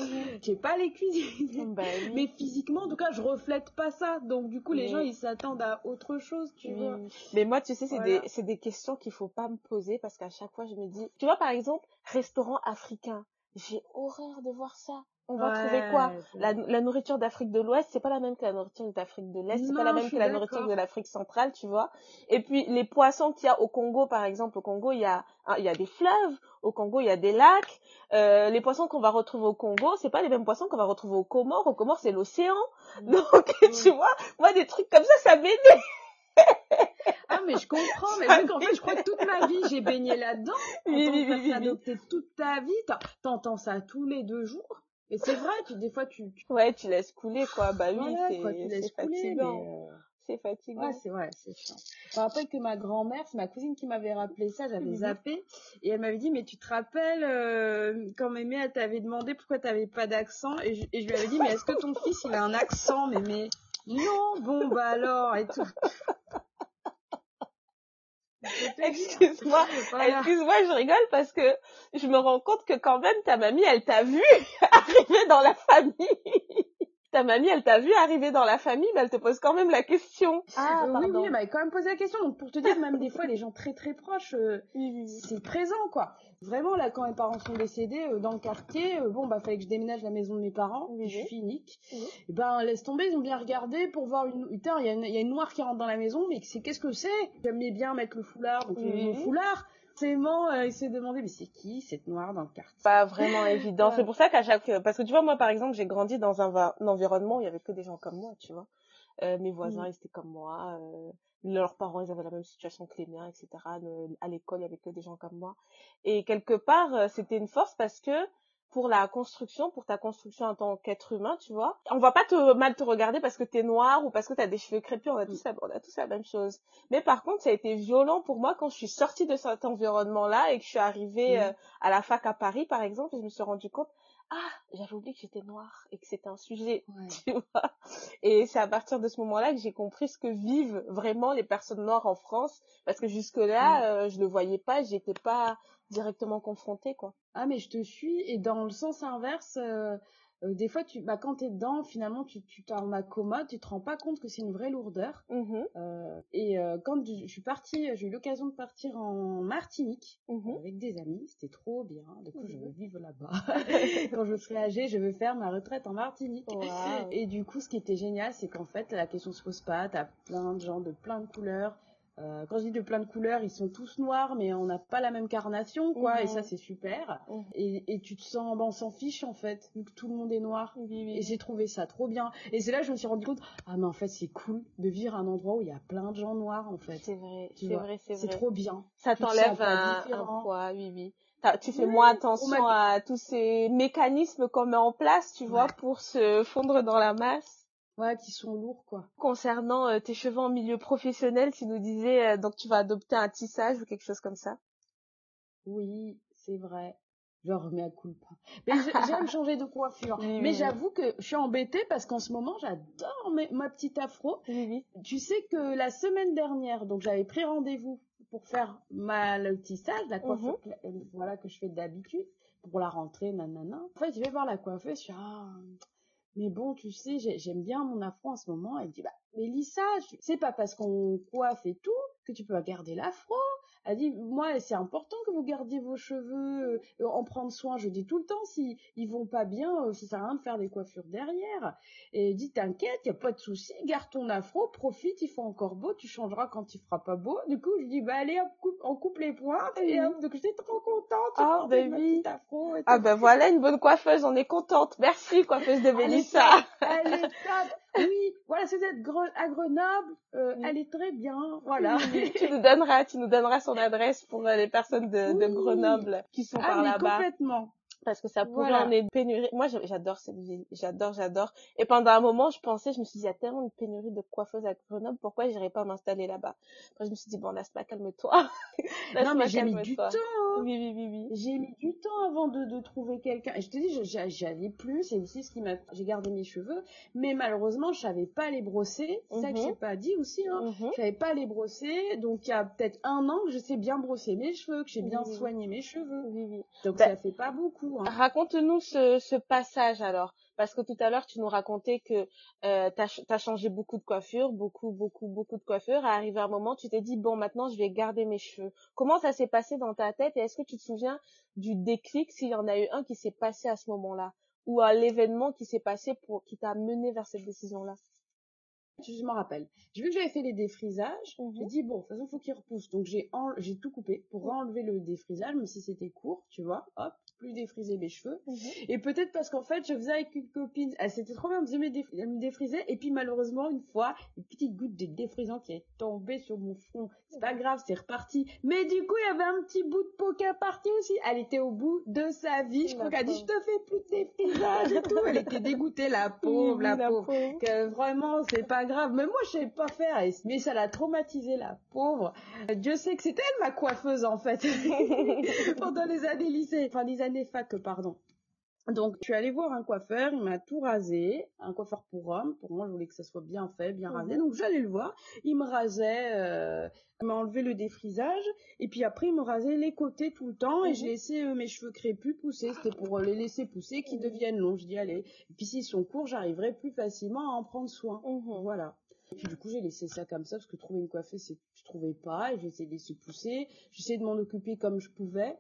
J'ai pas les cuisines. Bah oui. Mais physiquement, en tout cas, je reflète pas ça. Donc, du coup, les gens, ils s'attendent à autre chose, tu Oui, vois. Mais moi, tu sais, c'est Voilà. des, c'est des questions qu'il faut pas me poser parce qu'à chaque fois, je me dis, tu vois, par exemple, restaurant africain. J'ai horreur de voir ça. On va trouver quoi? La, la nourriture d'Afrique de l'Ouest, c'est pas la même que la nourriture d'Afrique de l'Est, c'est pas la même que la nourriture de l'Afrique centrale, tu vois? Et puis, les poissons qu'il y a au Congo, par exemple, au Congo, il y a, hein, il y a des fleuves. Au Congo, il y a des lacs. Euh, les poissons qu'on va retrouver au Congo, c'est pas les mêmes poissons qu'on va retrouver aux Comores. Aux Comores, c'est l'océan. Mm. Donc, tu vois, moi, des trucs comme ça, ça m'énerve. Ah, mais je comprends, mais vu qu'en fait, je crois que toute ma vie, j'ai baigné là-dedans. En Oui, oui, oui, oui, toute ta vie, t'en- t'entends ça tous les deux jours. Et c'est vrai, tu, des fois, tu, tu Ouais, tu laisses couler, quoi. Bah oui, voilà, c'est, fatigant. mais, euh, C'est fatigant. Ouais, c'est vrai, c'est chiant. Je me rappelle que ma grand-mère, c'est ma cousine qui m'avait rappelé ça, j'avais Mhm. zappé, et elle m'avait dit, mais tu te rappelles euh, quand Mémé, elle t'avait demandé pourquoi t'avais pas d'accent, et je, et je lui avais dit, mais est-ce que ton fils, il a un accent, Mémé? Non, bon, bah alors, et tout. Je peux te dire. Excuse-moi, excuse-moi, je rigole parce que je me rends compte que quand même ta mamie, elle t'a vu arriver dans la famille. Ta mamie, elle t'a vu arriver dans la famille, mais elle te pose quand même la question. Ah, Euh, oui, pardon. oui, elle m'avait quand même posé la question. Donc, pour te dire, même des fois, les gens très très proches, euh, Oui, oui, oui. c'est présent, quoi. Vraiment, là, quand mes parents sont décédés euh, dans le quartier, euh, bon, bah, fallait que je déménage la maison de mes parents. Oui, je oui. suis unique. Oui. Et ben, laisse tomber, ils ont bien regardé pour voir une. Putain, il y, a une- il y a une noire qui rentre dans la maison, mais c'est qu'est-ce que c'est? J'aimais bien mettre le foulard, donc j'ai mis Mhm. le foulard. Forcément, euh, il s'est demandé, mais c'est qui cette noire dans le quartier? Pas vraiment évident. C'est pour ça qu'à chaque, parce que tu vois, moi, par exemple, j'ai grandi dans un, environnement où il y avait que des gens comme moi, tu vois. Euh, mes voisins, Mhm. ils étaient comme moi. euh, leurs parents, ils avaient la même situation que les miens, etc. À l'école, il y avait que des gens comme moi. Et quelque part, euh, c'était une force parce que pour la construction, pour ta construction en tant qu'être humain, tu vois, on va pas te mal te regarder parce que t'es noir ou parce que t'as des cheveux crépus. On a tous la, on a tous la même chose. Mais par contre, ça a été violent pour moi quand je suis sortie de cet environnement-là et que je suis arrivée Mhm. euh, à la fac à Paris, par exemple, et je me suis rendu compte, ah, j'avais oublié que j'étais noire et que c'était un sujet, Ouais. tu vois. Et c'est à partir de ce moment-là que j'ai compris ce que vivent vraiment les personnes noires en France, parce que jusque-là, euh, je le voyais pas, j'étais pas directement confrontée, quoi. Ah mais je te suis et dans le sens inverse, euh, euh, des fois tu, bah quand t'es dedans, finalement tu tu t'en accommodes, tu te rends pas compte que c'est une vraie lourdeur. Mhm, Euh, et quand je je suis partie, j'ai eu l'occasion de partir en Martinique mhm. avec des amis, c'était trop bien. Du coup je veux vivre là-bas. quand je serai âgée, je veux faire ma retraite en Martinique. Et du coup, ce qui était génial, c'est qu'en fait, la question se pose pas. T'as plein de gens de plein de couleurs. Euh, quand je dis de plein de couleurs, ils sont tous noirs, mais on n'a pas la même carnation, quoi. Et ça, c'est super. Mhm. Et, et tu te sens, ben, on s'en fiche en fait, vu que tout le monde est noir. Oui, oui. Et j'ai trouvé ça trop bien. Et c'est là que je me suis rendu compte, ah mais en fait, c'est cool de vivre un endroit où il y a plein de gens noirs, en fait. C'est vrai, c'est vrai, c'est C'est vrai. trop bien. Ça te t'enlève un, un poids, oui, oui. Tu fais moins on attention à tous ces mécanismes qu'on met en place, tu vois, pour se fondre dans la masse. Ouais, qui sont lourds, quoi. Concernant euh, tes cheveux en milieu professionnel, tu nous disais euh, donc tu vas adopter un tissage ou quelque chose comme ça? Oui, c'est vrai. Je remets à culpa. Mais j'ai- j'aime changer de coiffure. Oui, Mais oui. j'avoue que je suis embêtée parce qu'en ce moment, j'adore ma petite afro. Oui, oui. Tu sais que la semaine dernière, donc j'avais pris rendez-vous pour faire ma, le tissage, la coiffure Mhm. euh, voilà, que je fais d'habitude pour la rentrée, nanana. En fait, je vais voir la coiffeuse, je suis ah, mais bon, tu sais, j'ai- j'aime bien mon afro en ce moment. Elle dit, bah, Mélissa, je- c'est pas parce qu'on coiffe et tout que tu peux garder l'afro. Elle dit, moi, c'est important que vous gardiez vos cheveux, euh, en prendre soin. Je dis tout le temps, si ils vont pas bien, euh, ça sert à rien de faire des coiffures derrière. Et elle dit, t'inquiète, y a pas de souci, garde ton afro, profite, il fait encore beau, tu changeras quand il fera pas beau. Du coup, je dis, bah, allez, on coupe, on coupe les pointes, et Mhm. hop, donc j'étais trop contente. Ah, bah petite afro et Ah ben voilà une bonne coiffeuse, on est contente. Merci coiffeuse de Mélissa. top, Elle est top. Oui, voilà, si vous êtes à Grenoble, euh, Oui. elle est très bien. Voilà. Oui, tu nous donneras, tu nous donneras son adresse pour euh, les personnes de. Grenoble qui sont Ah, par là-bas. complètement. Parce que ça pourrait en être pénurie. Moi, j'adore cette ville. J'adore, j'adore. Et pendant un moment, je pensais, je me suis dit, il y a tellement de pénurie de coiffeuses à Grenoble, pourquoi j'irais pas m'installer là-bas? Après, je me suis dit, bon, pas, calme-toi. non, mais j'ai mis du temps. Hein. Oui, oui, oui, oui. J'ai mis du temps avant de, de trouver quelqu'un. Je te dis, j'avais plus. C'est aussi ce qui m'a, j'ai gardé mes cheveux. Mais malheureusement, je savais pas les brosser. C'est ça que mhm. j'ai pas dit aussi, hein. Mhm. Je savais pas les brosser. Donc, il y a peut-être un an que je sais bien brosser mes cheveux, que j'ai bien soigné mes cheveux. Oui, oui. Donc, bah, ça fait pas beaucoup. Hein. Raconte-nous ce, ce, passage alors, parce que tout à l'heure tu nous racontais que euh, tu as, changé beaucoup de coiffure, beaucoup, beaucoup, beaucoup de coiffure. À arriver un moment, tu t'es dit bon maintenant je vais garder mes cheveux. Comment ça s'est passé dans ta tête et est-ce que tu te souviens du déclic s'il y en a eu un qui s'est passé à ce moment-là? Ou à l'événement qui s'est passé pour qui t'a mené vers cette décision-là? Je m'en rappelle. J'ai vu que j'avais fait les défrisages. J'ai mhm. dit, bon, de toute façon, faut qu'il repousse. Donc, j'ai j'ai tout coupé pour enlever le défrisage, même si c'était court, tu vois. Hop, plus défriser mes cheveux. Mhm. Et peut-être parce qu'en fait, je faisais avec une copine. Elle s'était trop bien, elle me, défrisait. Et puis, malheureusement, une fois, une petite goutte de défrisant qui est tombée sur mon front. C'est pas grave, c'est reparti. Mais du coup, il y avait un petit bout de peau qui est parti aussi. Elle était au bout de sa vie. Je crois qu'elle a dit, je te fais plus de défrisage et tout. Elle était dégoûtée, la pauvre, la, pauvre. Que vraiment, c'est pas grave mais moi, je sais pas faire. Mais ça l'a traumatisé, la pauvre. Dieu sait que c'était elle, ma coiffeuse, en fait. Pendant les années lycée. Enfin, les années fac, pardon. Donc, je suis allée voir un coiffeur, il m'a tout rasé, un coiffeur pour homme. Pour moi, je voulais que ça soit bien fait, bien rasé. Mhm. Donc, j'allais le voir. Il me rasait, euh, il m'a enlevé le défrisage, et puis après, il me rasait les côtés tout le temps, et j'ai mhm. laissé euh, mes cheveux crépus pousser. C'était pour les laisser pousser, qu'ils mhm. deviennent longs. Je dis, allez. Et puis, s'ils sont courts, j'arriverai plus facilement à en prendre soin. Voilà. Et puis du coup, j'ai laissé ça comme ça parce que trouver une coiffeuse, je trouvais pas. Et j'ai essayé de laisser pousser. J'essayais de m'en occuper comme je pouvais.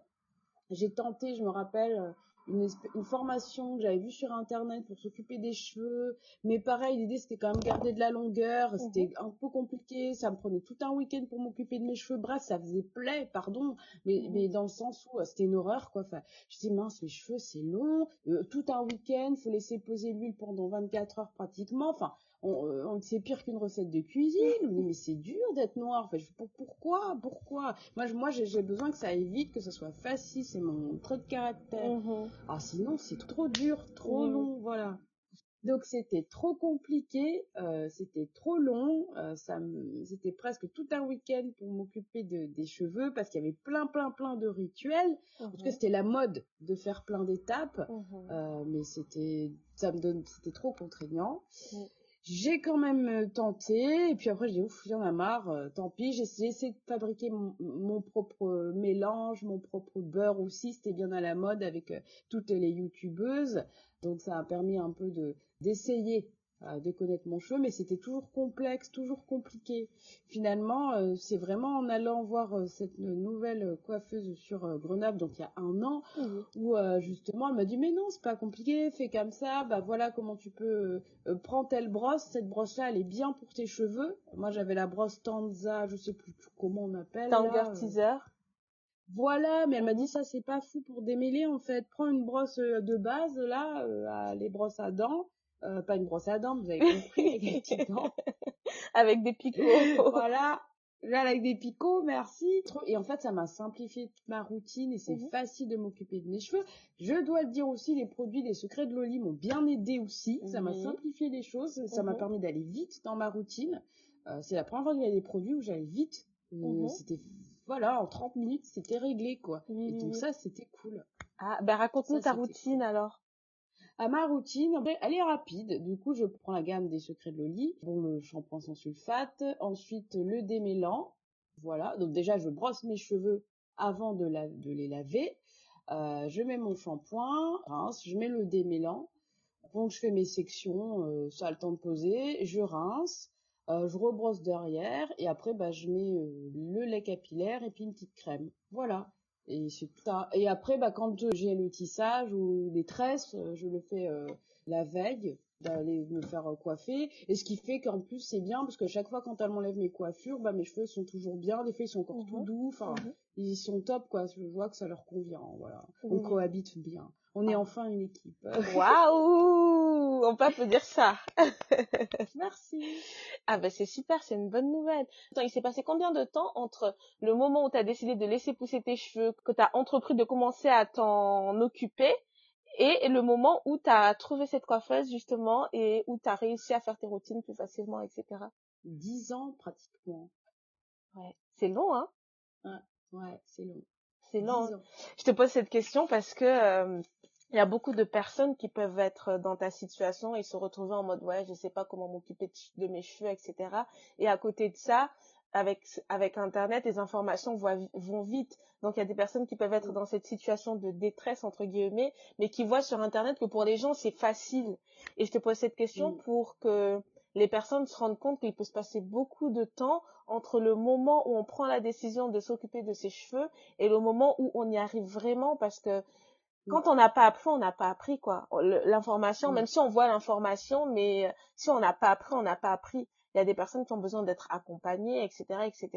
J'ai tenté, je me rappelle, une, une formation que j'avais vue sur internet pour s'occuper des cheveux. Mais pareil, l'idée c'était quand même garder de la longueur. C'était mhm. un peu compliqué. Ça me prenait tout un week-end pour m'occuper de mes cheveux. Bref, ça faisait plaie, pardon. Mais, mhm. mais dans le sens où euh, c'était une horreur, quoi. Enfin, je dis mince, mes cheveux c'est long. Euh, tout un week-end, faut laisser poser l'huile pendant 24 heures pratiquement. Enfin, on, euh, on c'est pire qu'une recette de cuisine. mais c'est dur d'être noir. Enfin, pourquoi, pourquoi? Moi, moi, j'ai besoin que ça aille vite, que ça soit facile. C'est mon trait de caractère. Mhm. Ah, sinon, c'est trop dur, trop long, voilà. Donc c'était trop compliqué, euh, c'était trop long, euh, ça c'était presque tout un week-end pour m'occuper de, des cheveux parce qu'il y avait plein plein plein de rituels. Parce que mhm. c'était la mode de faire plein d'étapes, mhm. euh, mais c'était ça me donne c'était trop contraignant. J'ai quand même euh, tenté, et puis après j'ai dit, ouf, j'en ai marre, euh, tant pis, j'ai essayé de fabriquer mon, propre mélange, mon propre beurre aussi, c'était bien à la mode avec euh, toutes les youtubeuses, donc ça a permis un peu de d'essayer de connaître mon cheveu, mais c'était toujours complexe, toujours compliqué. Finalement, euh, c'est vraiment en allant voir euh, cette nouvelle coiffeuse sur euh, Grenoble, donc il y a un an, où justement elle m'a dit mais non, c'est pas compliqué, fais comme ça, bah voilà comment tu peux prendre telle brosse, cette brosse-là elle est bien pour tes cheveux. Moi j'avais la brosse Tanza, je sais plus comment on appelle. Tanger teaser. Voilà, mais elle m'a dit ça c'est pas fou pour démêler en fait. Prends une brosse de base là, les brosses à dents euh, pas une brosse à dents, vous avez compris, avec des petites dents. avec des picots. voilà. Là, avec des picots, merci. Et en fait, ça m'a simplifié toute ma routine et c'est mhm. facile de m'occuper de mes cheveux. Je dois le dire aussi, les produits des secrets de Loli m'ont bien aidé aussi. Ça m'a simplifié les choses. Ça m'a mhm. permis d'aller vite dans ma routine. Euh, c'est la première fois qu'il y a des produits où j'allais vite. Euh, mhm. C'était, voilà, en 30 minutes, c'était réglé, quoi. Et donc ça, c'était cool. Ah, ben raconte-nous ta routine alors à ma routine, elle est rapide. Du coup, je prends la gamme des secrets de Loli. Bon, le shampoing sans sulfate. Ensuite, le démêlant. Voilà. Donc déjà, je brosse mes cheveux avant de, les laver. Euh, je mets mon shampoing, rince, je mets le démêlant. Donc je fais mes sections, euh, ça a le temps de poser, je rince, euh, je rebrosse derrière et après bah, je mets le lait capillaire et puis une petite crème. Voilà. Et c'est ça. Et après, bah, quand j'ai le tissage ou les tresses, euh, je le fais euh, la veille d'aller me faire euh, coiffer. Et ce qui fait qu'en plus, c'est bien parce que chaque fois quand elle m'enlève mes coiffures, bah, mes cheveux sont toujours bien. Des fois, ils sont encore tout mhm. doux. Enfin, mhm. ils sont top, quoi. Je vois que ça leur convient. Voilà. On cohabite bien. On est ah. enfin une équipe. Waouh On peut applaudir ça. Merci. Ah ben c'est super, c'est une bonne nouvelle. Attends, il s'est passé combien de temps entre le moment où tu as décidé de laisser pousser tes cheveux, que tu as entrepris de commencer à t'en occuper, et le moment où tu as trouvé cette coiffeuse justement et où tu as réussi à faire tes routines plus facilement, etc. Dix ans pratiquement. Ouais, c'est long, hein? Ouais, c'est long. C'est long. Je te pose cette question parce que euh, il y a beaucoup de personnes qui peuvent être dans ta situation et se retrouver en mode ouais, je sais pas comment m'occuper de mes cheveux, etc. Et à côté de ça, avec avec internet les informations vont, vite. Donc il y a des personnes qui peuvent être dans cette situation de détresse entre guillemets mais qui voient sur internet que pour les gens c'est facile. Et je te pose cette question pour que les personnes se rendent compte qu'il peut se passer beaucoup de temps entre le moment où on prend la décision de s'occuper de ses cheveux et le moment où on y arrive vraiment parce que quand on n'a pas appris, on n'a pas appris quoi. L'information, même si on voit l'information, mais si on n'a pas appris, on n'a pas appris il y a des personnes qui ont besoin d'être accompagnées, etc., etc.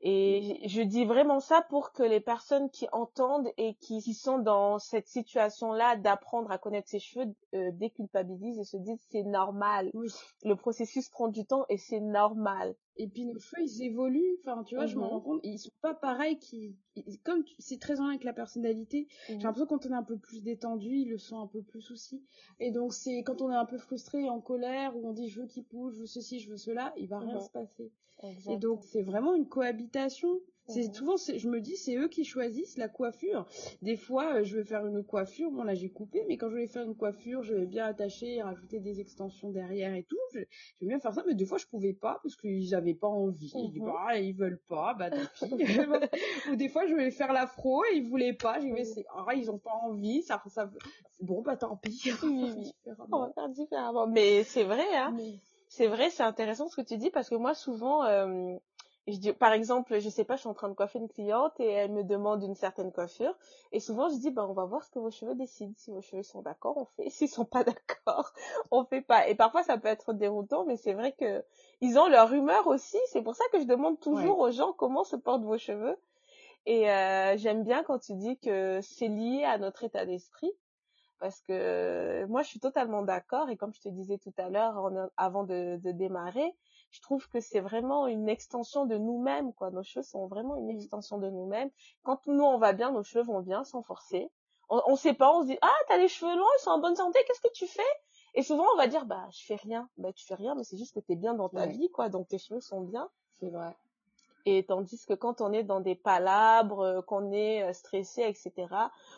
Et je dis vraiment ça pour que les personnes qui entendent et qui, sont dans cette situation-là d'apprendre à connaître ses cheveux euh, déculpabilisent et se disent c'est normal. Le processus prend du temps et c'est normal. Et puis nos cheveux, ils évoluent. Enfin, tu vois, je me mhm. rends compte, ils sont pas pareils. Qui, comme c'est très en lien avec la personnalité. J'ai mhm. l'impression que quand on est un peu plus détendu, ils le sont un peu plus aussi. Et donc c'est quand on est un peu frustré, en colère, où on dit je veux qu'il pousse, je veux ceci, je veux cela, il va rien mhm. se passer. Et donc c'est vraiment une cohabitation c'est mhm. souvent, je me dis, c'est eux qui choisissent la coiffure. Des fois, euh, je vais faire une coiffure, bon là j'ai coupé, mais quand je vais faire une coiffure, je vais bien attacher, rajouter des extensions derrière et tout. Je, vais bien faire ça, mais des fois je pouvais pas parce qu'ils n'avaient pas envie. Ils disent, mhm. bah, ils veulent pas, bah tant pis. Ou des fois je vais faire l'afro et ils voulaient pas. J'ai dit, c'est, ah, ils ont pas envie, ça, ça, bon bah tant pis. On va faire différemment. Mais c'est vrai, hein. C'est vrai, c'est intéressant ce que tu dis parce que moi souvent. Euh, je dis, par exemple, je sais pas, je suis en train de coiffer une cliente et elle me demande une certaine coiffure. Et souvent, je dis, bah, on va voir ce que vos cheveux décident. Si vos cheveux sont d'accord, on fait. S'ils sont pas d'accord, on fait pas. Et parfois, ça peut être déroutant, mais c'est vrai que ils ont leur humeur aussi. C'est pour ça que je demande toujours aux gens comment se portent vos cheveux. Et euh, j'aime bien quand tu dis que c'est lié à notre état d'esprit. Parce que moi, je suis totalement d'accord. Et comme je te disais tout à l'heure, avant de, de démarrer, je trouve que c'est vraiment une extension de nous-mêmes, quoi. Nos cheveux sont vraiment une extension de nous-mêmes. Quand nous, on va bien, nos cheveux vont bien sans forcer. On, on sait pas, on se dit, ah, t'as les cheveux longs, ils sont en bonne santé, qu'est-ce que tu fais? Et souvent, on va dire, bah, je fais rien. Bah, tu fais rien, mais c'est juste que t'es bien dans ta vie, quoi. Donc, tes cheveux sont bien. C'est vrai. Et tandis que quand on est dans des palabres, euh, qu'on est euh, stressé, etc.,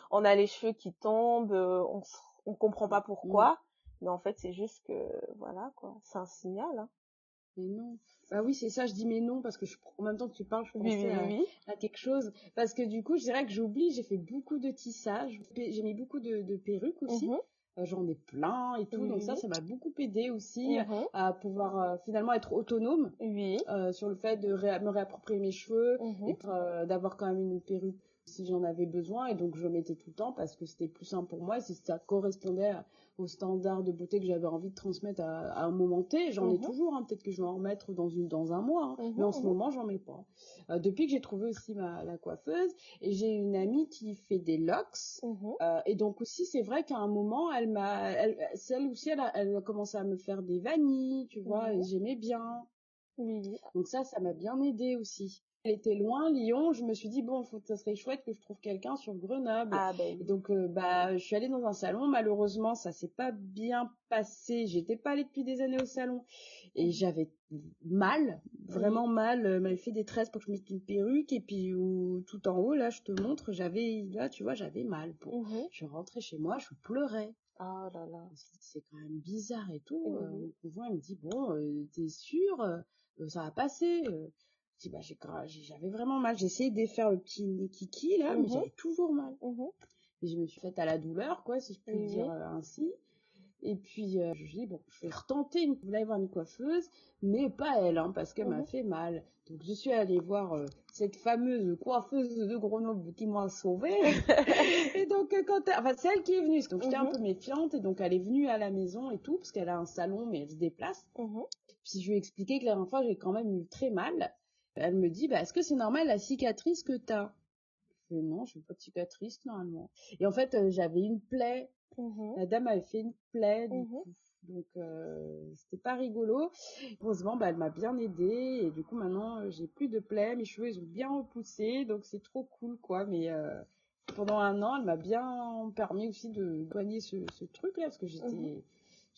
on a les cheveux qui tombent, euh, on, on comprend pas pourquoi. Mmh. Mais en fait, c'est juste que, voilà, quoi. C'est un signal, hein. Mais non. Bah oui, c'est ça, je dis mais non, parce que je, en même temps que tu parles, je pensais à, quelque chose. Parce que du coup, je dirais que j'oublie, j'ai fait beaucoup de tissage, j'ai mis beaucoup de, perruques aussi. Mhm. Euh, j'en ai plein et tout, donc ça, ça m'a beaucoup aidé aussi mhm. à pouvoir euh, finalement être autonome. Euh, sur le fait de me réapproprier mes cheveux mhm. et d'avoir quand même une perruque si j'en avais besoin et donc je mettais tout le temps parce que c'était plus simple pour moi et si ça correspondait aux standards de beauté que j'avais envie de transmettre à, un moment T j'en ai mhm. toujours hein. peut-être que je vais en remettre dans une dans un mois hein. mhm, mais en ce mhm. moment j'en mets pas euh, depuis que j'ai trouvé aussi ma la coiffeuse et j'ai une amie qui fait des locks euh, et donc aussi c'est vrai qu'à un moment elle m'a elle, celle aussi elle a, elle a commencé à me faire des vanilles tu vois et j'aimais bien oui. Donc ça, ça m'a bien aidé aussi elle était loin, Lyon, je me suis dit bon, faut, ça serait chouette que je trouve quelqu'un sur Grenoble. Ah, ben donc euh, bah je suis allée dans un salon, malheureusement ça s'est pas bien passé. J'étais pas allée depuis des années au salon et j'avais mal, vraiment mal. Elle m'avait fait des tresses pour que je mette une perruque et puis tout en haut là, je te montre, j'avais là, tu vois, j'avais mal. Bon, mhm. je rentrais chez moi, je pleurais. Oh là là. C'est quand même bizarre et tout. Euh, il me dit bon, euh, t'es sûr, ça va passer bah, j'avais vraiment mal. J'ai essayé de défaire le petit kiki, là, mais mhm. j'avais toujours mal. Mhm. Et je me suis faite à la douleur, quoi, si je puis dire euh, ainsi. Et puis, euh, je me suis dit, bon, je vais retenter une, aller voir une coiffeuse, mais pas elle, hein, parce qu'elle m'a mhm. fait mal. Donc, je suis allée voir euh, cette fameuse coiffeuse de Grenoble qui m'a sauvée. et donc, quand enfin, c'est elle qui est venue. Donc, j'étais un peu méfiante, et donc, elle est venue à la maison et tout, parce qu'elle a un salon, mais elle se déplace. Puis, je lui ai expliqué que la dernière fois, j'ai quand même eu très mal. Elle me dit, bah, est-ce que c'est normal la cicatrice que t'as? Je fais, non, je n'ai pas de cicatrice normalement. Et en fait, euh, j'avais une plaie. Mhm. La dame avait fait une plaie, du mhm. coup. Donc euh, c'était pas rigolo. Heureusement, bah, elle m'a bien aidée et du coup maintenant euh, j'ai plus de plaie, mes cheveux ils ont bien repoussé, donc c'est trop cool quoi. Mais pendant un an, elle m'a bien permis aussi de soigner ce, ce truc-là, parce que j'étais, Mhm.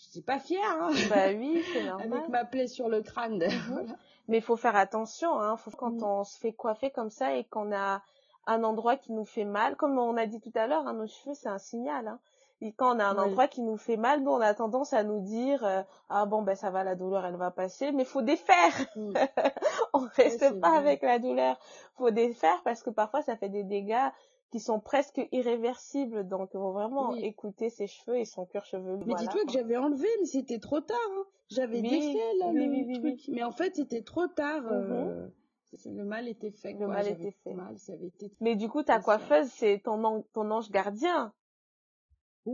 J'étais pas fière, hein, Bah oui, c'est normal. avec ma plaie sur le crâne. Voilà. Mais il faut faire attention, hein. Faut, quand Mm. on se fait coiffer comme ça et qu'on a un endroit qui nous fait mal, comme on a dit tout à l'heure, hein, nos cheveux, c'est un signal. Hein. Et quand on a un Oui. endroit qui nous fait mal, nous, on a tendance à nous dire euh, ah bon ben ça va, la douleur elle va passer, mais faut défaire. Mm. on reste pas vrai. avec la douleur. Faut défaire parce que parfois ça fait des dégâts qui sont presque irréversibles. Donc, faut vraiment Oui. écouter ses cheveux et son cuir chevelu. Mais Voilà, dis-toi que j'avais enlevé, mais c'était trop tard. hein. J'avais Oui, défait là, oui, le truc, mais en fait c'était trop tard. Euh, c'est- Le mal était fait. Le quoi. mal était fait. Mal, ça avait été. Mais du coup, ta coiffeuse, c'est ton, an- ton ange gardien.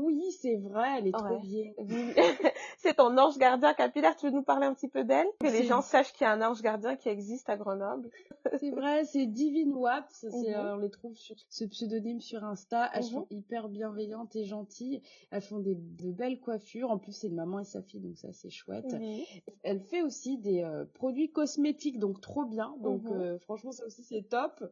Oui, c'est vrai, elle est trop bien. C'est ton ange gardien capillaire. Tu veux nous parler un petit peu d'elle? Que les gens sachent qu'il y a un ange gardien qui existe à Grenoble. C'est vrai, c'est Divine c'est, Mhm. euh, on les trouve sur ce pseudonyme sur Insta. Elles Mhm. sont hyper bienveillantes et gentilles. Elles font des, de belles coiffures. En plus, c'est une maman et sa fille, donc ça c'est chouette. Oui. Elle fait aussi des euh, produits cosmétiques, donc trop bien. Donc Mhm. euh, franchement, ça aussi c'est top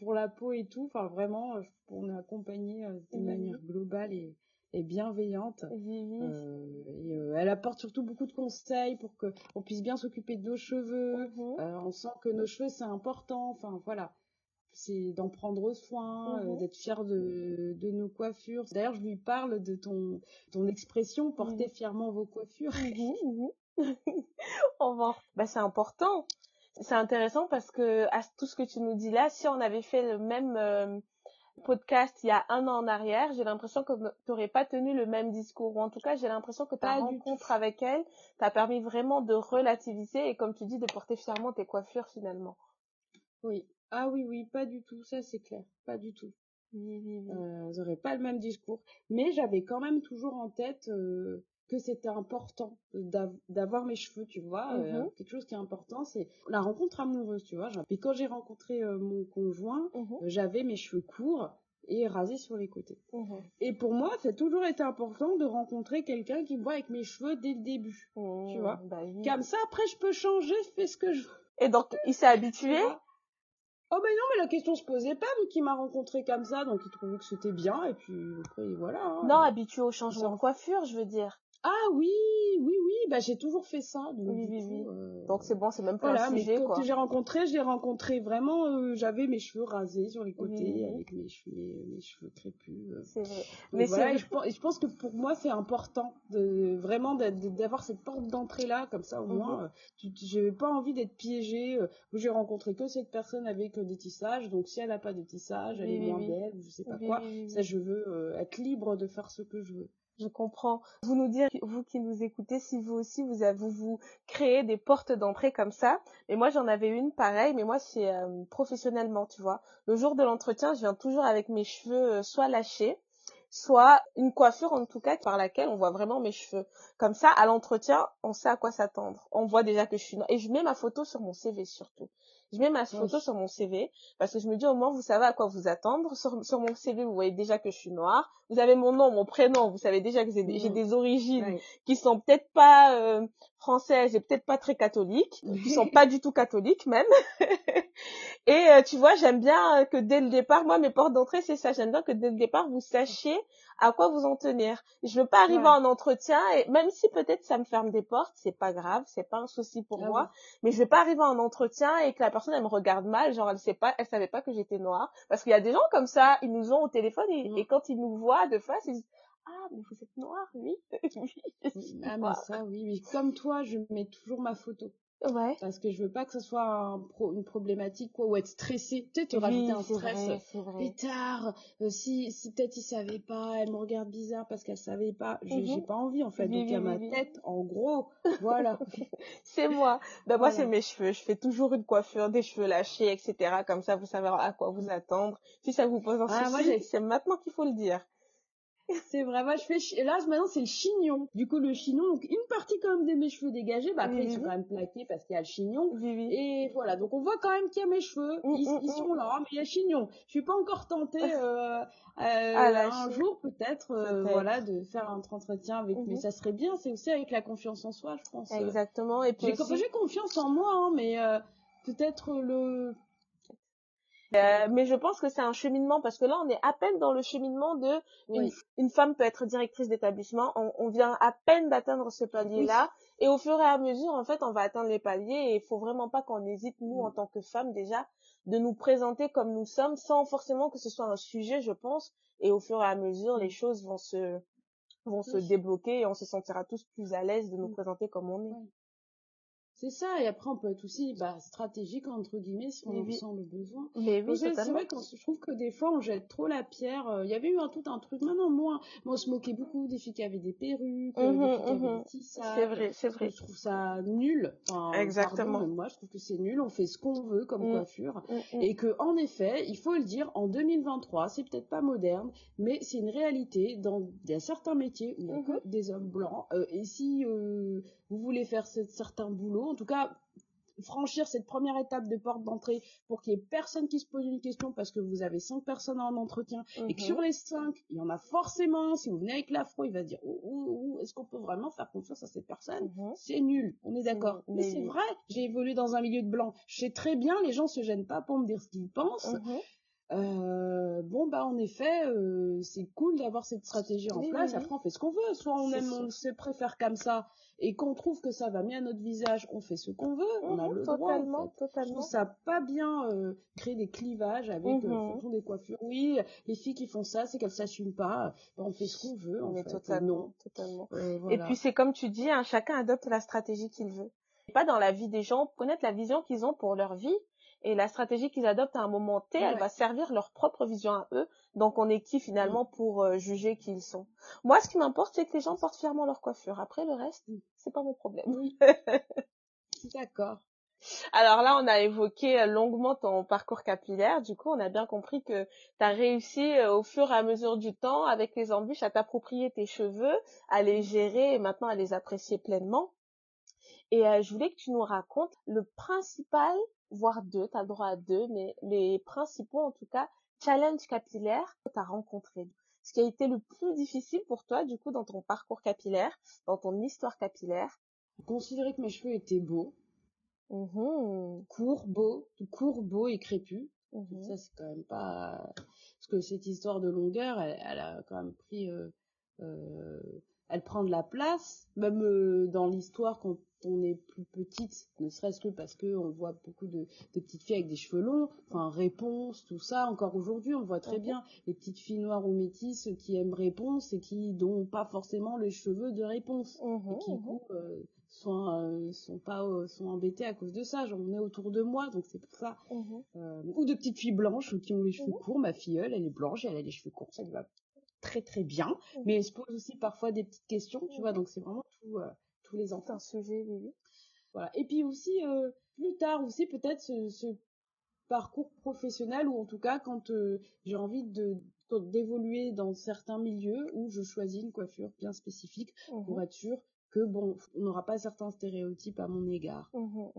pour la peau et tout. Enfin vraiment, on est accompagné de Mhm. manière globale et, et bienveillante. Euh, et euh, elle apporte surtout beaucoup de conseils pour que on puisse bien s'occuper de nos cheveux. Mhm. Euh, on sent que nos cheveux c'est important. Enfin voilà, c'est d'en prendre soin, Mhm. d'être fier de, de nos coiffures. D'ailleurs, je lui parle de ton ton expression portez fièrement vos coiffures. Mhm, mhm. On va. Bah, c'est important. C'est intéressant parce que à tout ce que tu nous dis là, si on avait fait le même podcast il y a un an en arrière, j'ai l'impression que tu n'aurais pas tenu le même discours. Ou en tout cas, j'ai l'impression que ta Pas rencontre avec elle t'a permis vraiment de relativiser et, comme tu dis, de porter fièrement tes coiffures finalement. Oui. Ah oui, oui, pas du tout, ça c'est clair, pas du tout. Oui, oui, oui. Euh, auraient pas le même discours. Mais j'avais quand même toujours en tête euh, que c'était important d'av- d'avoir mes cheveux, tu vois. Euh, Mhm. quelque chose qui est important, c'est la rencontre amoureuse, tu vois. Genre, Et quand j'ai rencontré euh, mon conjoint, Mhm, euh, j'avais mes cheveux courts et rasés sur les côtés. mhm. Et pour moi, ça a toujours été important de rencontrer quelqu'un qui me voit avec mes cheveux dès le début. Tu vois. bah oui. Comme ça, après, je peux changer, je fais ce que je veux. Et donc, il s'est habitué? Oh ben non, mais la question se posait pas, vu qu'il m'a rencontré comme ça, donc il trouvait que c'était bien, et puis après, voilà. hein. Non, habitué au changement de coiffure, je veux dire. Ah oui, oui, oui, bah j'ai toujours fait ça. Donc, Oui, oui, coup, oui. euh, Donc, c'est bon, c'est même pas Voilà, un mais sujet, quand quoi. j'ai rencontré, je l'ai rencontré vraiment, euh, j'avais mes cheveux rasés sur les côtés, Oui, oui. avec mes cheveux, mes, cheveux crépus. euh. C'est vrai. Donc Mais voilà, et je, pense, je pense que pour moi, c'est important de vraiment d'avoir cette porte d'entrée là, comme ça au Mhm. moins, tu- tu- j'ai pas envie d'être piégée. euh, j'ai rencontré que cette personne avec euh, des tissages, donc si elle n'a pas de tissage, elle est moins belle, ou je sais pas quoi. Ça, je veux être libre de faire ce que je veux. Je comprends. Vous nous dire, vous qui nous écoutez, si vous aussi vous avez, vous, vous créez des portes d'entrée comme ça. Et moi, j'en avais une pareille, mais moi, c'est euh, professionnellement, tu vois. Le jour de l'entretien, je viens toujours avec mes cheveux euh, soit lâchés, soit une coiffure en tout cas par laquelle on voit vraiment mes cheveux. Comme ça, à l'entretien, on sait à quoi s'attendre. On voit déjà que je suis. Et je mets ma photo sur mon CV surtout. Je mets ma photo Oui. sur mon CV parce que je me dis au moins vous savez à quoi vous attendre. Sur, sur mon CV, vous voyez déjà que je suis noire. Vous avez mon nom, mon prénom, vous savez déjà que j'ai des- des origines Ouais. qui sont peut-être pas euh, françaises et peut-être pas très catholiques, qui sont pas du tout catholiques même. et euh, tu vois, j'aime bien que dès le départ, moi mes portes d'entrée c'est ça, j'aime bien que dès le départ vous sachiez à quoi vous en tenir? Je veux pas arriver Ouais. en entretien et même si peut-être ça me ferme des portes, c'est pas grave, c'est pas un souci pour Ah moi, mais je vais pas arriver en entretien et que la personne elle me regarde mal, genre elle sait pas, elle savait pas que j'étais noire parce qu'il y a des gens comme ça, ils nous ont au téléphone et, Mm. et quand ils nous voient de face, ils disent ah mais vous êtes noire, oui, oui, Oui, Ah mais ça oui, mais comme toi, je mets toujours ma photo Ouais. parce que je veux pas que ce soit un pro- une problématique quoi ou être stressé. Tu sais, te Oui, rajouter un stress. Pétard, euh, si si peut-être il savait pas, elle me regarde bizarre parce qu'elle savait pas. J'ai Mhm. j'ai pas envie en fait. Oui, Donc a oui, ma tête en gros, voilà. C'est moi. Ben moi, Voilà. c'est mes cheveux. Je fais toujours une coiffure, des cheveux lâchés, etc. Comme ça, vous savez à quoi vous attendre. Si ça vous pose un Ah, souci, c'est maintenant qu'il faut le dire. C'est vrai, moi je fais chi- là maintenant c'est le chignon. Du coup le chignon, donc une partie quand même de mes cheveux dégagés, bah après Oui, ils sont oui. quand même plaqués parce qu'il y a le chignon. Oui, oui. Et voilà, donc on voit quand même qu'il y a mes cheveux, Mm, ils, mm, ils mm. sont là, mais il y a le chignon. Je suis pas encore tentée euh, euh, À un jour peut-être, euh, voilà, de faire un entretien avec. Mais Mhm. ça serait bien, c'est aussi avec la confiance en soi, je pense. Exactement. Et puis J'ai aussi- j'ai confiance en moi, hein, mais euh, peut-être le Euh, mais je pense que c'est un cheminement parce que là, on est à peine dans le cheminement de une, femme peut être directrice d'établissement. On, vient à peine d'atteindre ce palier-là. Et au fur et à mesure, en fait, on va atteindre les paliers et il faut vraiment pas qu'on hésite, nous, en tant que femmes, déjà, de nous présenter comme nous sommes sans forcément que ce soit un sujet, je pense. Et au fur et à mesure, les choses vont se, vont se débloquer et on se sentira tous plus à l'aise de nous présenter comme on est. C'est ça, et après on peut être aussi bah, stratégique entre guillemets si on en sent le besoin. Mais oui, c'est vrai que je trouve que des fois on jette trop la pierre. Euh, il y avait eu un tout un truc, maintenant moins. Moi on se moquait beaucoup des filles qui avaient des perruques, euh, des mmh filles qui avaient mmh des tissages. C'est vrai, c'est vrai. Je trouve ça nul. Exactement. moi je trouve que c'est nul. On fait ce qu'on veut comme mmh. coiffure et que en effet, il faut le dire, en 2023, c'est peut-être pas moderne, mais c'est une réalité dans a certains métiers où il y a que des hommes blancs. Euh, et si vous voulez faire certains boulots, en tout cas franchir cette première étape de porte d'entrée pour qu'il y ait personne qui se pose une question parce que vous avez cinq personnes en entretien et que mhm. sur les cinq, il y en a forcément si vous venez avec l'afro, il va se dire oh, oh, oh, est-ce qu'on peut vraiment faire confiance à cette personne mhm. C'est nul, on est d'accord. Mais, c'est vrai, j'ai évolué dans un milieu de blanc. Je sais très bien, les gens se gênent pas pour me dire ce qu'ils pensent. Euh, bon bah en effet euh, c'est cool d'avoir cette stratégie en place après on fait ce qu'on veut soit on aime on se préfère comme ça et qu'on trouve que ça va mieux à notre visage, on fait ce qu'on veut, on a mhm, le totalement, droit. Totalement. ça pas bien euh, créer des clivages avec fonction des coiffures. Oui, les filles qui font ça, c'est qu'elles s'assument pas. Ben, on fait ce qu'on veut. Mais fait. totalement, totalement. Euh, Et puis c'est comme tu dis, hein, chacun adopte la stratégie qu'il veut. Pas dans la vie des gens, connaître la vision qu'ils ont pour leur vie et la stratégie qu'ils adoptent à un moment T, elle va servir leur propre vision à eux. Donc on est qui finalement pour euh, juger qui ils sont? Moi, ce qui m'importe, c'est que les gens portent fièrement leur coiffure. Après, le reste, c'est pas mon problème. D'accord. Alors là, on a évoqué euh, longuement ton parcours capillaire. Du coup, on a bien compris que tu as réussi euh, au fur et à mesure du temps, avec les embûches, à t'approprier tes cheveux, à les gérer et maintenant à les apprécier pleinement. Et je voulais que tu nous racontes le principal voire deux, tu as le droit à deux, mais les principaux en tout cas, challenges capillaires que tu as rencontrés. Ce qui a été le plus difficile pour toi, du coup, dans ton parcours capillaire, dans ton histoire capillaire? Considérer que mes cheveux étaient beaux, mmh courts, beaux, courts, beaux et crépus. Mmh Ça, c'est quand même pas... Parce que cette histoire de longueur, elle, a quand même pris... Euh, euh, elle prend de la place, même euh, dans l'histoire quand on est plus petite, ne serait-ce que parce que on voit beaucoup de, petites filles avec des cheveux longs, enfin réponse, tout ça. Encore aujourd'hui, on voit très bien les petites filles noires ou métisses qui aiment réponse et qui n'ont pas forcément les cheveux de réponse mmh et qui mmh coup euh, sont euh, sont pas sont embêtées à cause de ça. J'en ai autour de moi, donc c'est pour ça. Mmh ou de petites filles blanches qui ont les cheveux courts. Ma filleule, elle est blanche, elle a les cheveux courts, ça lui va très très bien, mmh. mais elle se pose aussi parfois des petites questions, tu vois, donc c'est vraiment tout, euh, tous les enfants. un sujet, oui. Voilà. Et puis aussi, euh, plus tard aussi, peut-être ce, parcours professionnel, ou en tout cas quand euh, j'ai envie de d'évoluer dans certains milieux où je choisis une coiffure bien spécifique mmh pour être sûr que bon, on n'aura pas certains stéréotypes à mon égard. Mmh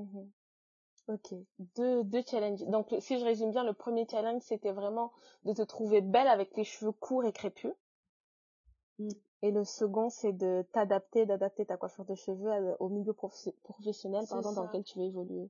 Ok, deux, deux challenges. Donc, si je résume bien, le premier challenge, c'était vraiment de te trouver belle avec les cheveux courts et crépus. Mm. Et le second, c'est de t'adapter, d'adapter ta coiffure de cheveux au milieu professionnel pardon, dans lequel tu veux évoluer.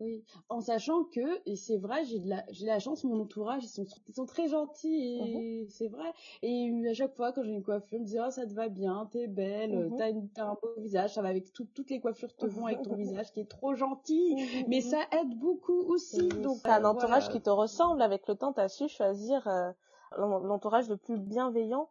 Oui, en sachant que, et c'est vrai, j'ai de la, j'ai la chance, mon entourage, ils sont, ils sont très gentils, et mhm. c'est vrai. Et à chaque fois, quand j'ai une coiffure, ils me disent, oh, ça te va bien, t'es belle, mhm. t'as, une, t'as un beau visage, ça va avec toutes les coiffures te vont avec ton visage qui est trop gentil. Mhm, Mais ça aide beaucoup aussi. Donc, t'as un entourage qui te ressemble. Avec le temps, t'as su choisir euh, l'entourage le plus bienveillant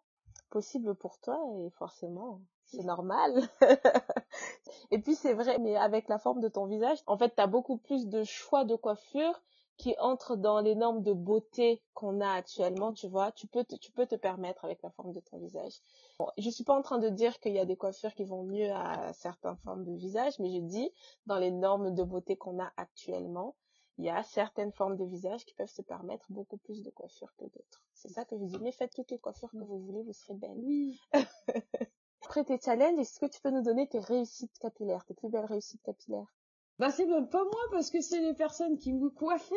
possible pour toi, et forcément, c'est normal. et puis c'est vrai, mais avec la forme de ton visage, en fait, tu as beaucoup plus de choix de coiffure qui entrent dans les normes de beauté qu'on a actuellement, tu vois. Tu peux te, tu peux te permettre avec la forme de ton visage. Bon, je suis pas en train de dire qu'il y a des coiffures qui vont mieux à certaines formes de visage, mais je dis dans les normes de beauté qu'on a actuellement, il y a certaines formes de visage qui peuvent se permettre beaucoup plus de coiffures que d'autres. C'est ça que je dis. Mais faites toutes les coiffures que vous voulez, vous serez belle. Oui. Après tes challenges, est-ce que tu peux nous donner tes réussites capillaires, tes plus belles réussites capillaires? Bah c'est même pas moi parce que c'est les personnes qui me coiffaient.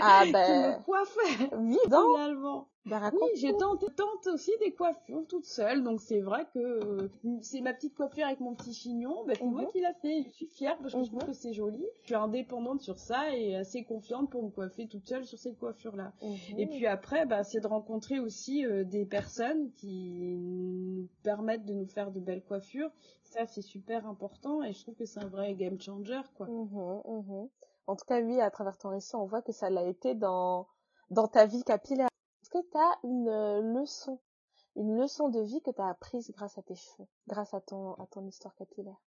Ah ben qui me coiffaient. oui finalement Bah, oui, j'ai tenté, tente aussi des coiffures toute seule, donc c'est vrai que euh, c'est ma petite coiffure avec mon petit chignon, bah, c'est moi mhm. qui l'a fait. Je suis fière parce que je trouve mhm. que c'est joli. Je suis indépendante sur ça et assez confiante pour me coiffer toute seule sur cette coiffure-là. Mhm. Et puis après, bah, c'est de rencontrer aussi euh, des personnes qui nous permettent de nous faire de belles coiffures. Ça, c'est super important et je trouve que c'est un vrai game changer, quoi. En tout cas, oui, à travers ton récit, on voit que ça l'a été dans dans ta vie capillaire que tu as une euh, leçon, une leçon de vie que tu as apprise grâce à tes cheveux, grâce à ton, à ton histoire capillaire?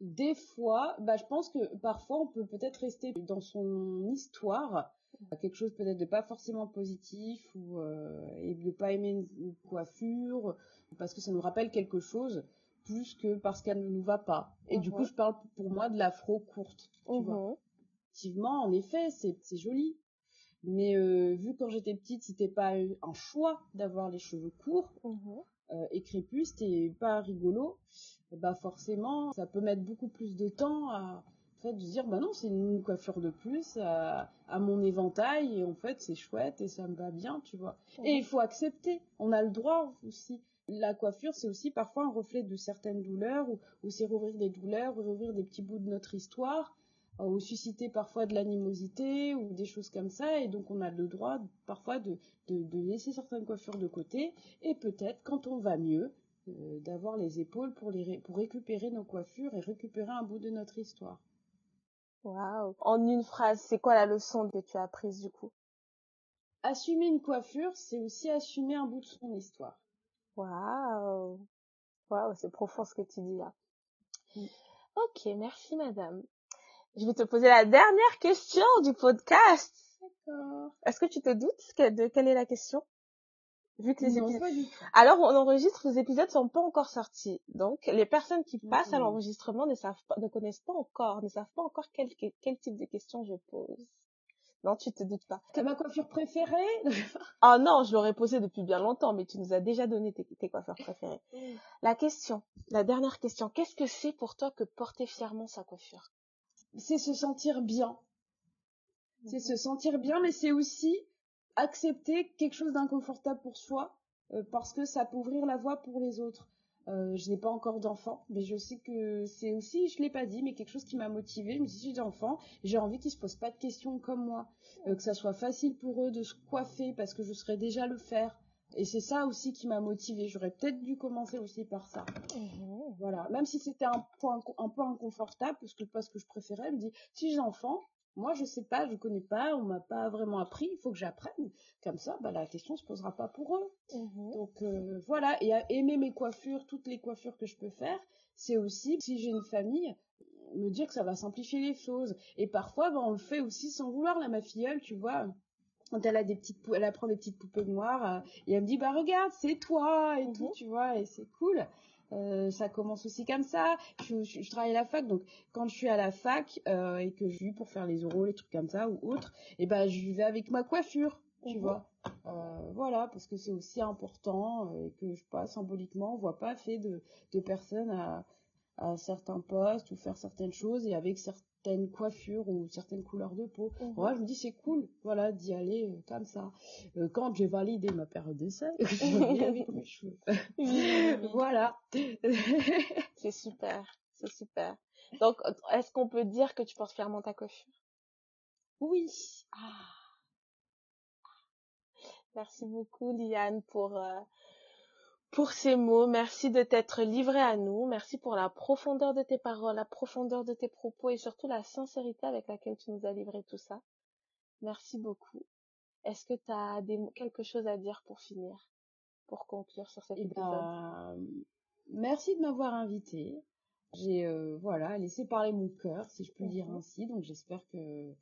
Des fois, bah, je pense que parfois on peut peut-être rester dans son histoire, quelque chose peut-être de pas forcément positif ou euh, et de pas aimer une, coiffure parce que ça nous rappelle quelque chose plus que parce qu'elle ne nous va pas. Et du coup, mhm. je parle pour moi de l'afro courte. Tu vois. Mhm. Effectivement, en effet, c'est joli. Mais euh, vu quand j'étais petite, c'était pas un choix d'avoir les cheveux courts mhm. euh, et crépus, c'était pas rigolo. Bah forcément, ça peut mettre beaucoup plus de temps à en fait de dire bah non, c'est une coiffure de plus à, mon éventail et en fait c'est chouette et ça me va bien, tu vois. Et mhm. il faut accepter, on a le droit aussi. La coiffure, c'est aussi parfois un reflet de certaines douleurs ou, ou c'est rouvrir des douleurs, ou rouvrir des petits bouts de notre histoire ou susciter parfois de l'animosité ou des choses comme ça et donc on a le droit parfois de, de, laisser certaines coiffures de côté et peut-être quand on va mieux euh, d'avoir les épaules pour, les pour récupérer nos coiffures et récupérer un bout de notre histoire. Waouh En une phrase, c'est quoi la leçon que tu as apprise du coup? Assumer une coiffure, c'est aussi assumer un bout de son histoire. Waouh Waouh, c'est profond ce que tu dis là. Ok, merci madame. Je vais te poser la dernière question du podcast. D'accord. Est-ce que tu te doutes de quelle est la question? Vu que les épisodes... Alors, on enregistre, les épisodes sont pas encore sortis. Donc, les personnes qui passent à l'enregistrement ne savent pas, ne connaissent pas encore, ne savent pas encore quel, quel type de questions je pose. Non, tu te doutes pas. C'est ma coiffure préférée? Ah non, je l'aurais posée depuis bien longtemps, mais tu nous as déjà donné tes, tes coiffures préférées. La question, la dernière question, qu'est-ce que c'est pour toi que porter fièrement sa coiffure? C'est se sentir bien. C'est se sentir bien, mais c'est aussi accepter quelque chose d'inconfortable pour soi, euh, parce que ça peut ouvrir la voie pour les autres. Euh, je n'ai pas encore d'enfant, mais je sais que c'est aussi, je l'ai pas dit, mais quelque chose qui m'a motivée. Je me dis, si j'ai d'enfants, j'ai envie qu'ils se posent pas de questions comme moi, euh, que ça soit facile pour eux de se coiffer parce que je saurais déjà le faire. Et c'est ça aussi qui m'a motivée. J'aurais peut-être dû commencer aussi par ça. Mmh. Voilà. Même si c'était un, point, un peu inconfortable, parce que pas ce que je préférais, me dit, si j'ai enfant, moi je sais pas, je connais pas, on m'a pas vraiment appris, il faut que j'apprenne. Comme ça, bah, la question se posera pas pour eux. Mmh. Donc euh, voilà. Et à aimer mes coiffures, toutes les coiffures que je peux faire, c'est aussi, si j'ai une famille, me dire que ça va simplifier les choses. Et parfois, bah, on le fait aussi sans vouloir. Là, ma filleule, tu vois, quand elle a des petites elle apprend des petites poupées noires euh, et elle me dit bah regarde c'est toi et tout mhm. tu vois et c'est cool euh, ça commence aussi comme ça je, je, travaille à la fac donc quand je suis à la fac euh, et que je vais pour faire les oraux les trucs comme ça ou autres et ben je vais avec ma coiffure tu mhm. vois voilà parce que c'est aussi important et que je pas symboliquement on voit pas fait de, de personnes à, à certains postes ou faire certaines choses et avec certaines coiffures ou certaines couleurs de peau. Moi, mhm. je me dis c'est cool, voilà, d'y aller euh, comme ça. Euh, quand j'ai validé ma période d'essai, je avec mes cheveux. voilà. c'est super, c'est super. Donc, est-ce qu'on peut dire que tu portes fièrement ta coiffure? Oui. Ah. Merci beaucoup, Liane, pour euh, pour ces mots. Merci de t'être livré à nous. Merci pour la profondeur de tes paroles, la profondeur de tes propos et surtout la sincérité avec laquelle tu nous as livré tout ça. Merci beaucoup. Est-ce que tu as quelque chose à dire pour finir, pour conclure sur cet eh épisode? ben, Merci de m'avoir invité. J'ai euh, voilà laissé parler mon cœur, si je puis dire mhm. ainsi. Donc j'espère que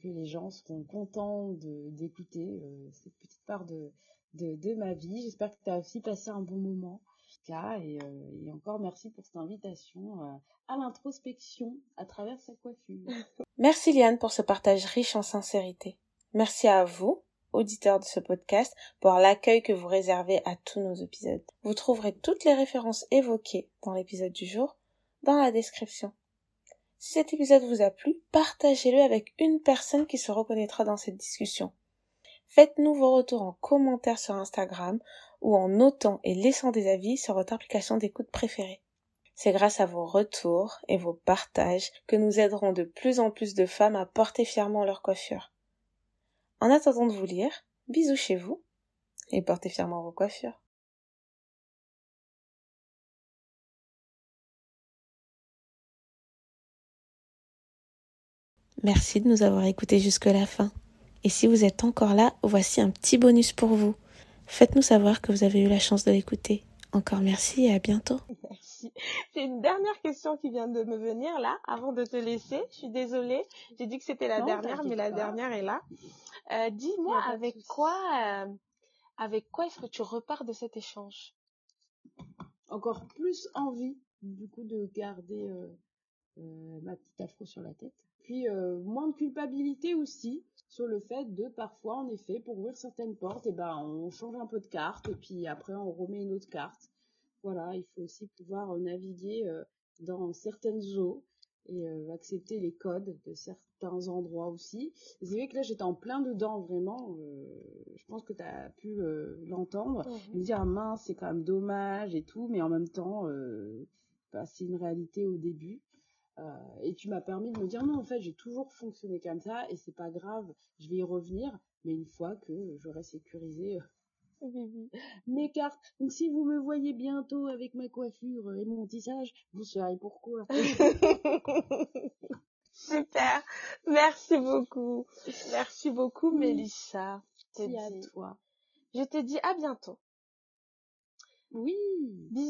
que les gens seront contents d'écouter euh, cette petite part de de, ma vie. J'espère que tu as aussi passé un bon moment. Et, euh, et encore merci pour cette invitation euh, à l'introspection à travers sa coiffure. Merci Liane pour ce partage riche en sincérité. Merci à vous, auditeurs de ce podcast, pour l'accueil que vous réservez à tous nos épisodes. Vous trouverez toutes les références évoquées dans l'épisode du jour dans la description. Si cet épisode vous a plu, partagez-le avec une personne qui se reconnaîtra dans cette discussion. Faites-nous vos retours en commentaire sur Instagram ou en notant et laissant des avis sur votre application d'écoute préférée. C'est grâce à vos retours et vos partages que nous aiderons de plus en plus de femmes à porter fièrement leur coiffure. En attendant de vous lire, bisous chez vous et portez fièrement vos coiffures. Merci de nous avoir écoutés jusque la fin. Et si vous êtes encore là, voici un petit bonus pour vous. Faites-nous savoir que vous avez eu la chance de l'écouter. Encore merci et à bientôt. Merci. J'ai une dernière question qui vient de me venir là, avant de te laisser. Je suis désolée. J'ai dit que c'était la dernière, mais la dernière est là. Euh, Dis-moi avec quoi, euh, avec quoi est-ce que tu repars de cet échange? Encore plus envie, du coup, de garder euh, euh ma petite afro sur la tête. Puis euh, moins de culpabilité aussi sur le fait de parfois, en effet, pour ouvrir certaines portes, et eh ben, on change un peu de carte et puis après on remet une autre carte. Voilà, il faut aussi pouvoir naviguer euh, dans certaines eaux et euh, accepter les codes de certains endroits aussi. C'est vrai que là j'étais en plein dedans vraiment. Euh, je pense que tu as pu l'entendre. Mmh. Me dire ah, mince c'est quand même dommage et tout, mais en même temps bah, c'est une réalité au début. Euh, et tu m'as permis de me dire non, en fait, j'ai toujours fonctionné comme ça et c'est pas grave, je vais y revenir, mais une fois que j'aurai sécurisé euh, mes cartes. Donc si vous me voyez bientôt avec ma coiffure et mon tissage, vous saurez pourquoi. Super. Merci beaucoup. Merci beaucoup, Mélissa. Merci à toi. Je te dis à bientôt. Oui. Bisous.